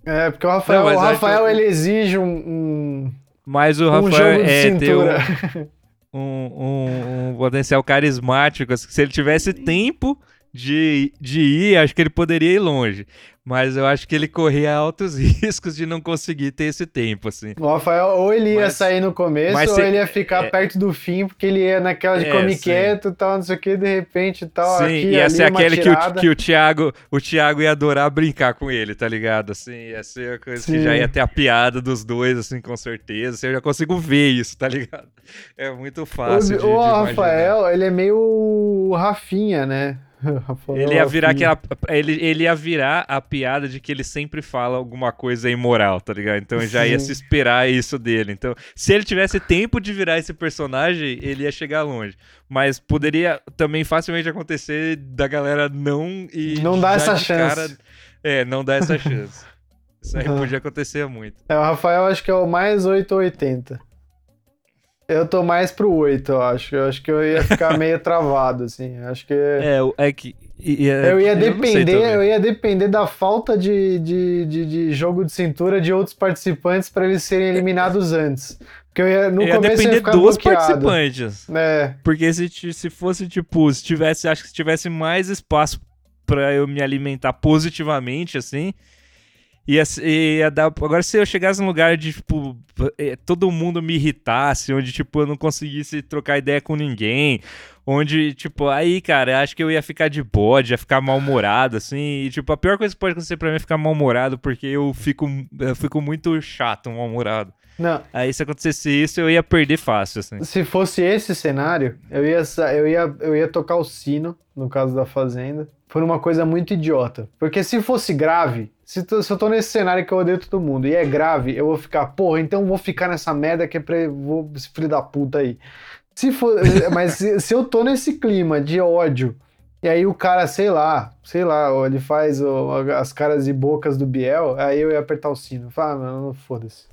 É, porque o Rafael, Não, o acho Rafael que- ele exige um, um, Mas o um Rafael jogo de é ter um, cintura. um, um- um potencial carismático. assim, Se ele tivesse tempo de, de ir, acho que ele poderia ir longe. Mas eu acho que ele corria altos riscos de não conseguir ter esse tempo, assim. O Rafael, ou ele ia Mas- sair no começo, mas ou se- ele ia ficar é- perto do fim, porque ele ia naquela de É, come quieto e tal, não sei o que, de repente e tal. Sim, aqui, ia ser aquele que o, que o Thiago, o Thiago ia adorar brincar com ele, tá ligado? Assim, ia ser uma coisa que Sim. já ia ter a piada dos dois, assim, com certeza. Assim, eu já consigo ver isso, tá ligado? É muito fácil o, de, de o imaginar. Rafael, ele é meio o Rafinha, né? Ele ia virar aquela. Ele, ele ia virar a piada de que ele sempre fala alguma coisa imoral, tá ligado? Então já ia se esperar isso dele. Então, se ele tivesse tempo de virar esse personagem, ele ia chegar longe. Mas poderia também facilmente acontecer da galera não e. Não dá essa chance. cara- É, não dá essa chance. Isso aí podia acontecer muito. É, o Rafael acho que é o mais 8 ou 80. Eu tô mais pro 8, eu acho. Eu acho que eu ia ficar meio travado, assim. Eu Acho que. É, é que. é- Eu ia depender, também. eu ia depender da falta de, de, de, de jogo de cintura de outros participantes pra eles serem eliminados antes. Porque eu ia, no ia começo eu ia depender ficar dos bloqueado. participantes. É, Porque se, se fosse, tipo, se tivesse, acho que se tivesse mais espaço pra eu me alimentar positivamente, assim, ia, ia dar. Agora, se eu chegasse num lugar de, tipo, eh, todo mundo me irritasse, onde, tipo, eu não conseguisse trocar ideia com ninguém, onde, tipo, aí, cara, acho que eu ia ficar de bode, ia ficar mal-humorado, assim, e, tipo, a pior coisa que pode acontecer pra mim é ficar mal-humorado, porque eu fico, eu fico muito chato, mal-humorado. não. Aí, se acontecesse isso, eu ia perder fácil, assim. Se fosse esse cenário, eu ia, eu ia, eu ia tocar o sino, no caso da Fazenda, por uma coisa muito idiota. Porque se fosse grave, se, tu- se eu tô nesse cenário que eu odeio todo mundo e é grave, eu vou ficar, porra, então eu vou ficar nessa merda que é pra. Vou, filho da puta aí. Se for, mas se, se eu tô nesse clima de ódio, e aí o cara, sei lá, sei lá, ele faz ó, as caras e bocas do Biel, aí eu ia apertar o sino. Falar, ah, mano, foda-se.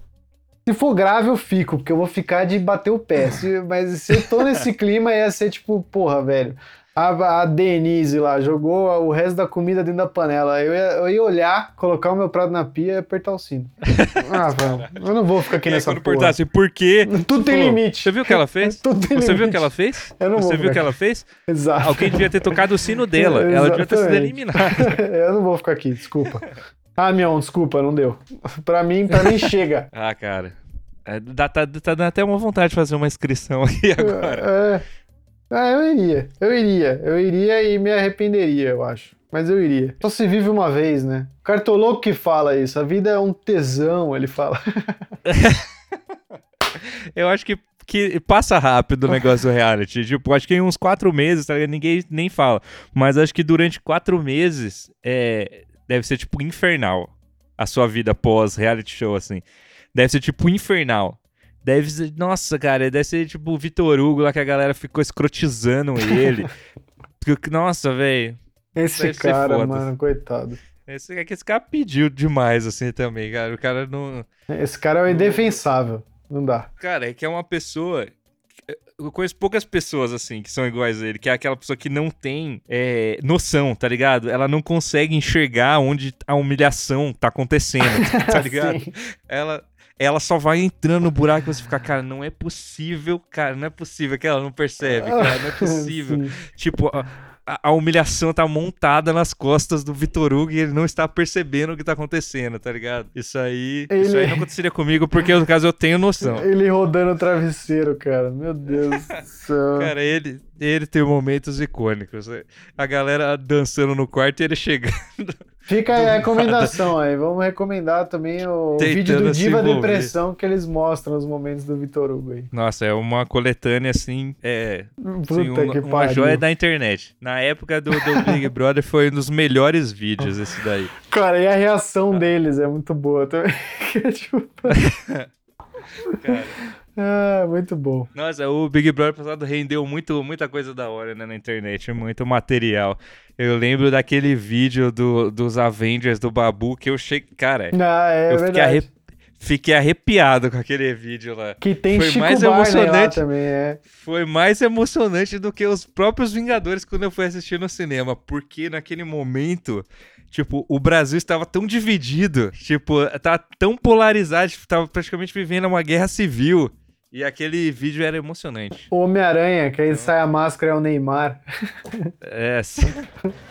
Se for grave, eu fico, porque eu vou ficar de bater o pé. Se- mas se eu tô nesse clima, ia ser tipo, porra, velho. A, a Denise lá jogou o resto da comida dentro da panela. Eu ia, eu ia olhar, colocar o meu prato na pia e apertar o sino. Ah, velho, eu não vou ficar aqui E aí, nessa quando porra. perguntasse por quê, Tudo tem Pô, limite. Você viu o que ela fez? Tudo tem Você viu o limite. que ela fez? Eu não vou Você viu o que ela fez? Exato. Alguém devia ter tocado o sino dela. Ela devia ter sido eliminada. eu não vou ficar aqui, desculpa. Ah, Mion, desculpa, não deu. Pra mim, pra mim chega. Ah, cara. É, dá, tá, tá dando até uma vontade de fazer uma inscrição aqui agora. É. Ah, eu iria. Eu iria. Eu iria e me arrependeria, eu acho. Mas eu iria. Só se vive uma vez, né? O cartoloco que fala isso. A vida é um tesão, ele fala. eu acho que que passa rápido o negócio do reality. Tipo, acho que em uns quatro meses, tá? Ninguém nem fala. Mas acho que durante quatro meses é, deve ser, tipo, infernal a sua vida pós reality show, assim. Deve ser, tipo, infernal. Deve ser. Nossa, cara, deve ser tipo o Vitor Hugo lá que a galera ficou escrotizando ele. Nossa, velho. Esse cara, mano, coitado. Esse, é que esse cara pediu demais, assim, também, cara. O cara não. Esse cara é o indefensável. Não dá. Cara, é que é uma pessoa. Eu conheço poucas pessoas, assim, que são iguais a ele, que é aquela pessoa que não tem é, noção, tá ligado? Ela não consegue enxergar onde a humilhação tá acontecendo, tá ligado? ela, ela só vai entrando no buraco e você fica, cara, não é possível, cara, não é possível que ela não percebe, cara, não é possível. tipo, a, humilhação tá montada nas costas do Vitor Hugo e ele não está percebendo o que tá acontecendo, tá ligado? Isso aí, ele... isso aí não aconteceria comigo porque, no caso, eu tenho noção. Ele rodando o travesseiro, cara. Meu Deus do céu. Cara, ele, ele tem momentos icônicos. A galera dançando no quarto e ele chegando. Fica a recomendação aí. Vamos recomendar também o Tentando vídeo do Diva Depressão que eles mostram os momentos do Vitor Hugo aí. Nossa, é uma coletânea assim. É. Puta assim, um, que uma joia da internet. Na época do, do Big Brother foi um dos melhores vídeos esse daí. Cara, e a reação deles é muito boa também. tipo... Cara. Ah, muito bom. Nossa, o Big Brother passado rendeu muito, muita coisa da hora né, na internet, muito material. Eu lembro daquele vídeo do, dos Avengers do Babu que eu cheguei. Cara, ah, é eu fiquei, arre... fiquei, arrepiado com aquele vídeo lá. Que tem Foi Chico mais emocionante também, é. Foi mais emocionante do que os próprios Vingadores quando eu fui assistir no cinema. Porque naquele momento Tipo, o Brasil estava tão dividido, tipo, tá tão polarizado, estava praticamente vivendo uma guerra civil. E aquele vídeo era emocionante. O Homem-Aranha, que aí então... sai a máscara é o Neymar. É, sim.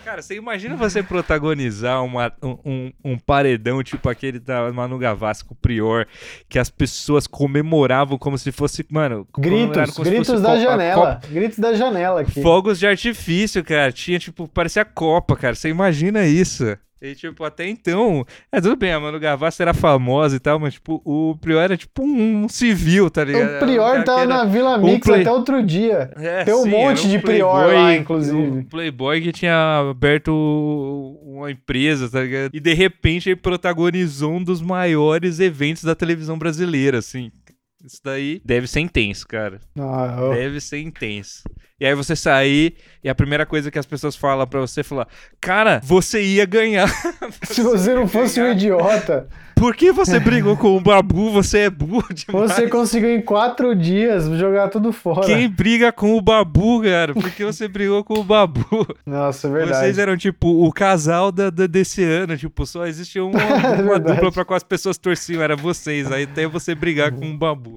Cara, você imagina você protagonizar uma, um, um paredão tipo aquele da Manu Gavassi com o Prior, que as pessoas comemoravam como se fosse, mano... Gritos, gritos da janela. Gritos da janela aqui. Fogos de artifício, cara. Tinha, tipo, parecia Copa, cara. Você imagina isso. E, tipo, até então. É tudo bem, a Manu Gavassi era famosa e tal, mas, tipo, o Prior era tipo um, civil, tá ligado? O Prior um tava na Vila Mix um play... até outro dia. É, Tem um sim, monte um de Prior lá, inclusive. Um Playboy que tinha aberto uma empresa, tá ligado? E de repente ele protagonizou um dos maiores eventos da televisão brasileira, assim. Isso daí deve ser intenso, cara. Ah, oh. Deve ser intenso. E aí você sair e a primeira coisa que as pessoas falam para você é falar: Cara, você ia ganhar. Se você não fosse ganhar. um idiota. Por que você brigou com o Babu? Você é burro demais. Você conseguiu em quatro dias jogar tudo fora. Quem briga com o Babu, cara? Por que você brigou com o Babu? Nossa, é verdade. Vocês eram, tipo, o casal da, da desse ano. Tipo, só existia uma, uma é dupla pra qual as pessoas torciam. Era vocês. Aí até você brigar com o Babu.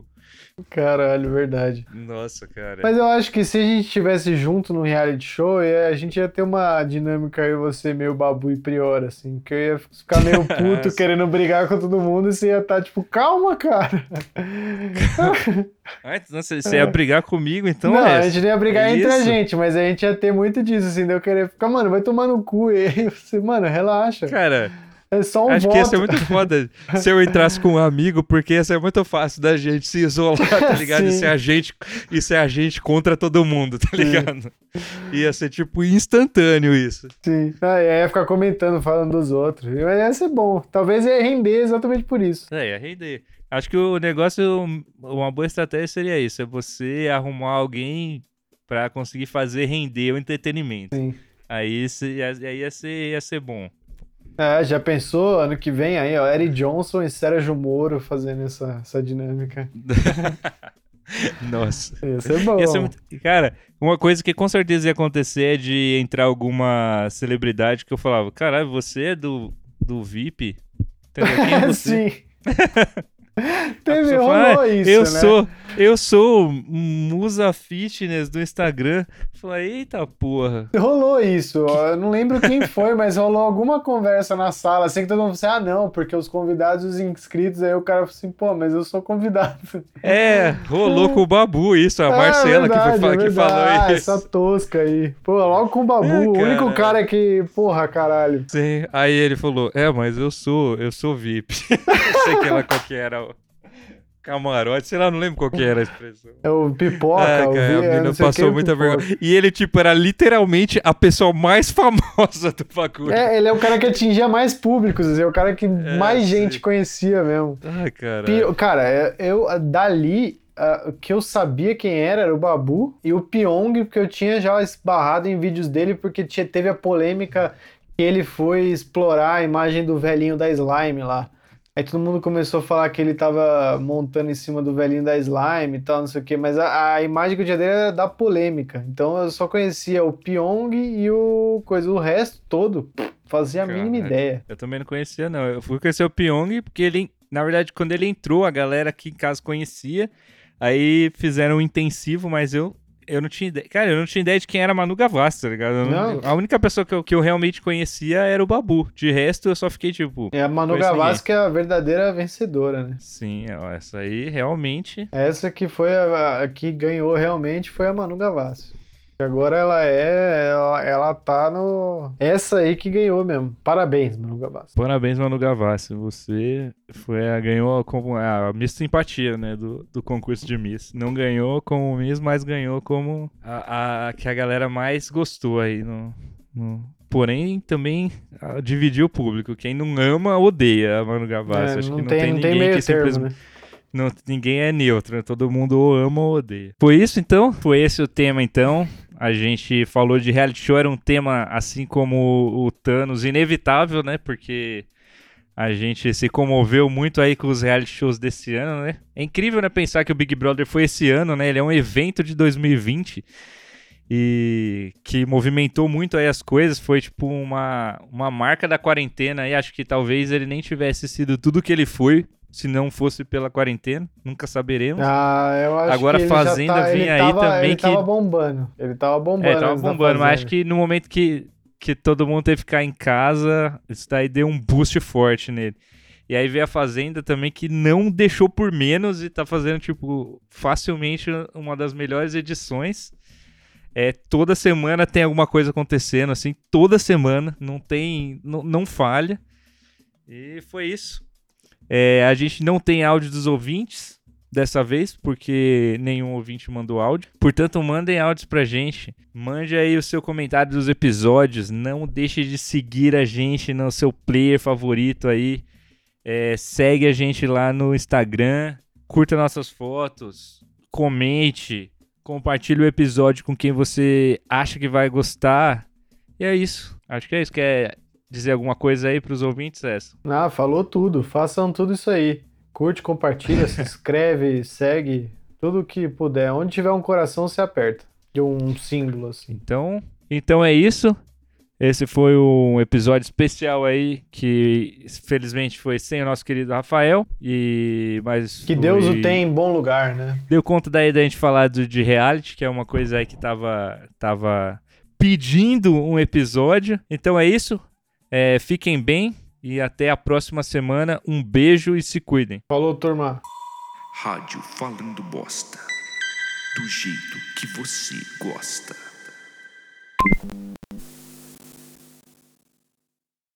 Caralho, verdade. Nossa, cara. Mas eu acho que se a gente estivesse junto no reality show, a gente ia ter uma dinâmica aí, você meio babu e prior, assim. Que eu ia ficar meio puto querendo brigar com todo mundo e você ia estar tá, tipo, calma, cara. ah, então você, ia brigar comigo, então Não, é a gente não ia brigar é entre a gente, mas a gente ia ter muito disso, assim, de eu querer ficar, mano, vai tomar no cu. E aí você, mano, relaxa. Cara. É só um Acho voto. que ia ser muito foda se eu entrasse com um amigo, porque ia ser muito fácil da gente se isolar, tá ligado? e ser a gente, e ser a gente contra todo mundo, tá ligado? Sim. Ia ser tipo instantâneo isso. Sim. Ah, ia ficar comentando, falando dos outros. Mas ia ser bom. Talvez ia render exatamente por isso. É, ia render. Acho que o negócio, uma boa estratégia seria isso: é você arrumar alguém para conseguir fazer render o entretenimento. Sim. Aí, aí ia, ser, ia ser bom. É, já pensou ano que vem aí, ó, Eric Johnson e Sérgio Moro fazendo essa, essa dinâmica. Nossa. Ia ser bom. Ia ser muito... Cara, uma coisa que com certeza ia acontecer é de entrar alguma celebridade que eu falava, caralho, você é do, do VIP? Entendeu? Quem é? Sim. Teve, rolou ah, isso, eu né? Sou, Eu sou Musa Fitness do Instagram. Falei, eita porra. Rolou isso, ó. eu não lembro quem foi, mas rolou alguma conversa na sala, assim que todo mundo falou assim, ah não, porque os convidados, os inscritos, aí o cara falou assim, pô, mas eu sou convidado. É, rolou com o Babu isso, a É, Marcela verdade, que, foi, que verdade. falou Ah, isso. essa tosca aí. Pô, logo com o Babu, É, o único cara. que, porra, caralho. Sim. Aí ele falou, é, mas eu sou, eu sou VIP. não sei que lá qual que era camarote, sei lá, não lembro qual que era a expressão. É o pipoca, Ah, o cara, a é, menina passou muita vergonha. E ele, tipo, era literalmente a pessoa mais famosa do bagulho. É, ele é o cara que atingia mais públicos, assim, é o cara que mais sim. gente conhecia mesmo. Ai, cara. Cara, é- eu dali ah, o que eu sabia quem era era o Babu e o Pyong, porque eu tinha já esbarrado em vídeos dele, porque tinha- teve a polêmica que ele foi explorar a imagem do velhinho da Slime lá. Aí todo mundo começou a falar que ele tava montando em cima do velhinho da Slime e tal, não sei o quê, mas a, a imagem que eu tinha dele era da polêmica. Então eu só conhecia o Pyong e o coisa, o resto todo, fazia a mínima ideia. Eu também não conhecia, não. Eu fui conhecer o Pyong porque ele, na verdade, quando ele entrou, a galera aqui em casa conhecia. Aí fizeram um intensivo, mas eu, eu não tinha ideia. Cara, eu não tinha ideia de quem era Manu Gavassi, tá ligado? Eu Não. A única pessoa que eu, que eu realmente conhecia era o Babu. De resto, eu só fiquei tipo. É a Manu Gavassi que é a verdadeira vencedora, né? Sim, ó, essa aí realmente. Essa que foi a, a que ganhou realmente foi a Manu Gavassi. Agora ela é. Ela, ela tá no. Essa aí que ganhou mesmo. Parabéns, Manu Gavassi. Parabéns, Manu Gavassi. Você foi a, ganhou como a Miss Simpatia, né? Do, do concurso de Miss. Não ganhou como Miss, mas ganhou como a, a que a galera mais gostou aí no. no- Porém, também ah, dividiu o público. Quem não ama, odeia a Manu Gavassi. É, Acho não que não tem, tem, tem ninguém meio que simplesmente. né? Não, ninguém é neutro, né? todo mundo ou ama ou odeia. Foi isso então? Foi esse o tema então? A gente falou de reality show, era um tema assim como o Thanos, inevitável, né? Porque a gente se comoveu muito aí com os reality shows desse ano, né? É incrível, né, pensar que o Big Brother foi esse ano, né? Ele é um evento de 2020 e que movimentou muito aí as coisas, foi tipo uma, uma marca da quarentena aí, acho que talvez ele nem tivesse sido tudo que ele foi se não fosse pela quarentena, nunca saberemos. Ah, eu acho Agora que ele Fazenda tá, ele vinha aí tava, também ele que- tava bombando. Ele tava bombando. É, tava bombando, mas acho que no momento que, que todo mundo teve que ficar em casa, isso daí deu um boost forte nele. E aí veio a Fazenda também, que não deixou por menos e tá fazendo, tipo, facilmente uma das melhores edições. É, toda semana tem alguma coisa acontecendo, assim, toda semana, não tem, não, não falha. E foi isso. É, a gente não tem áudio dos ouvintes dessa vez, porque nenhum ouvinte mandou áudio. Portanto, mandem áudios pra gente. Mande aí o seu comentário dos episódios. Não deixe de seguir a gente no seu player favorito aí. É, segue a gente lá no Instagram. Curta nossas fotos. Comente. Compartilhe o episódio com quem você acha que vai gostar. E é isso. Acho que é isso. Quer dizer alguma coisa aí pros ouvintes, essa? Ah, falou tudo. Façam tudo isso aí. Curte, compartilha, se inscreve, segue. Tudo que puder. Onde tiver um coração, se aperta. De um símbolo, assim. Então, então é isso. Esse foi um episódio especial aí que felizmente foi sem o nosso querido Rafael e mas Que Deus foi- o tenha em bom lugar, né? Deu conta daí da gente falar do, de reality, que é uma coisa aí que tava tava pedindo um episódio. Então é isso. É, fiquem bem e até a próxima semana. Um beijo e se cuidem. Falou, turma. Rádio Falando Bosta. Do jeito que você gosta.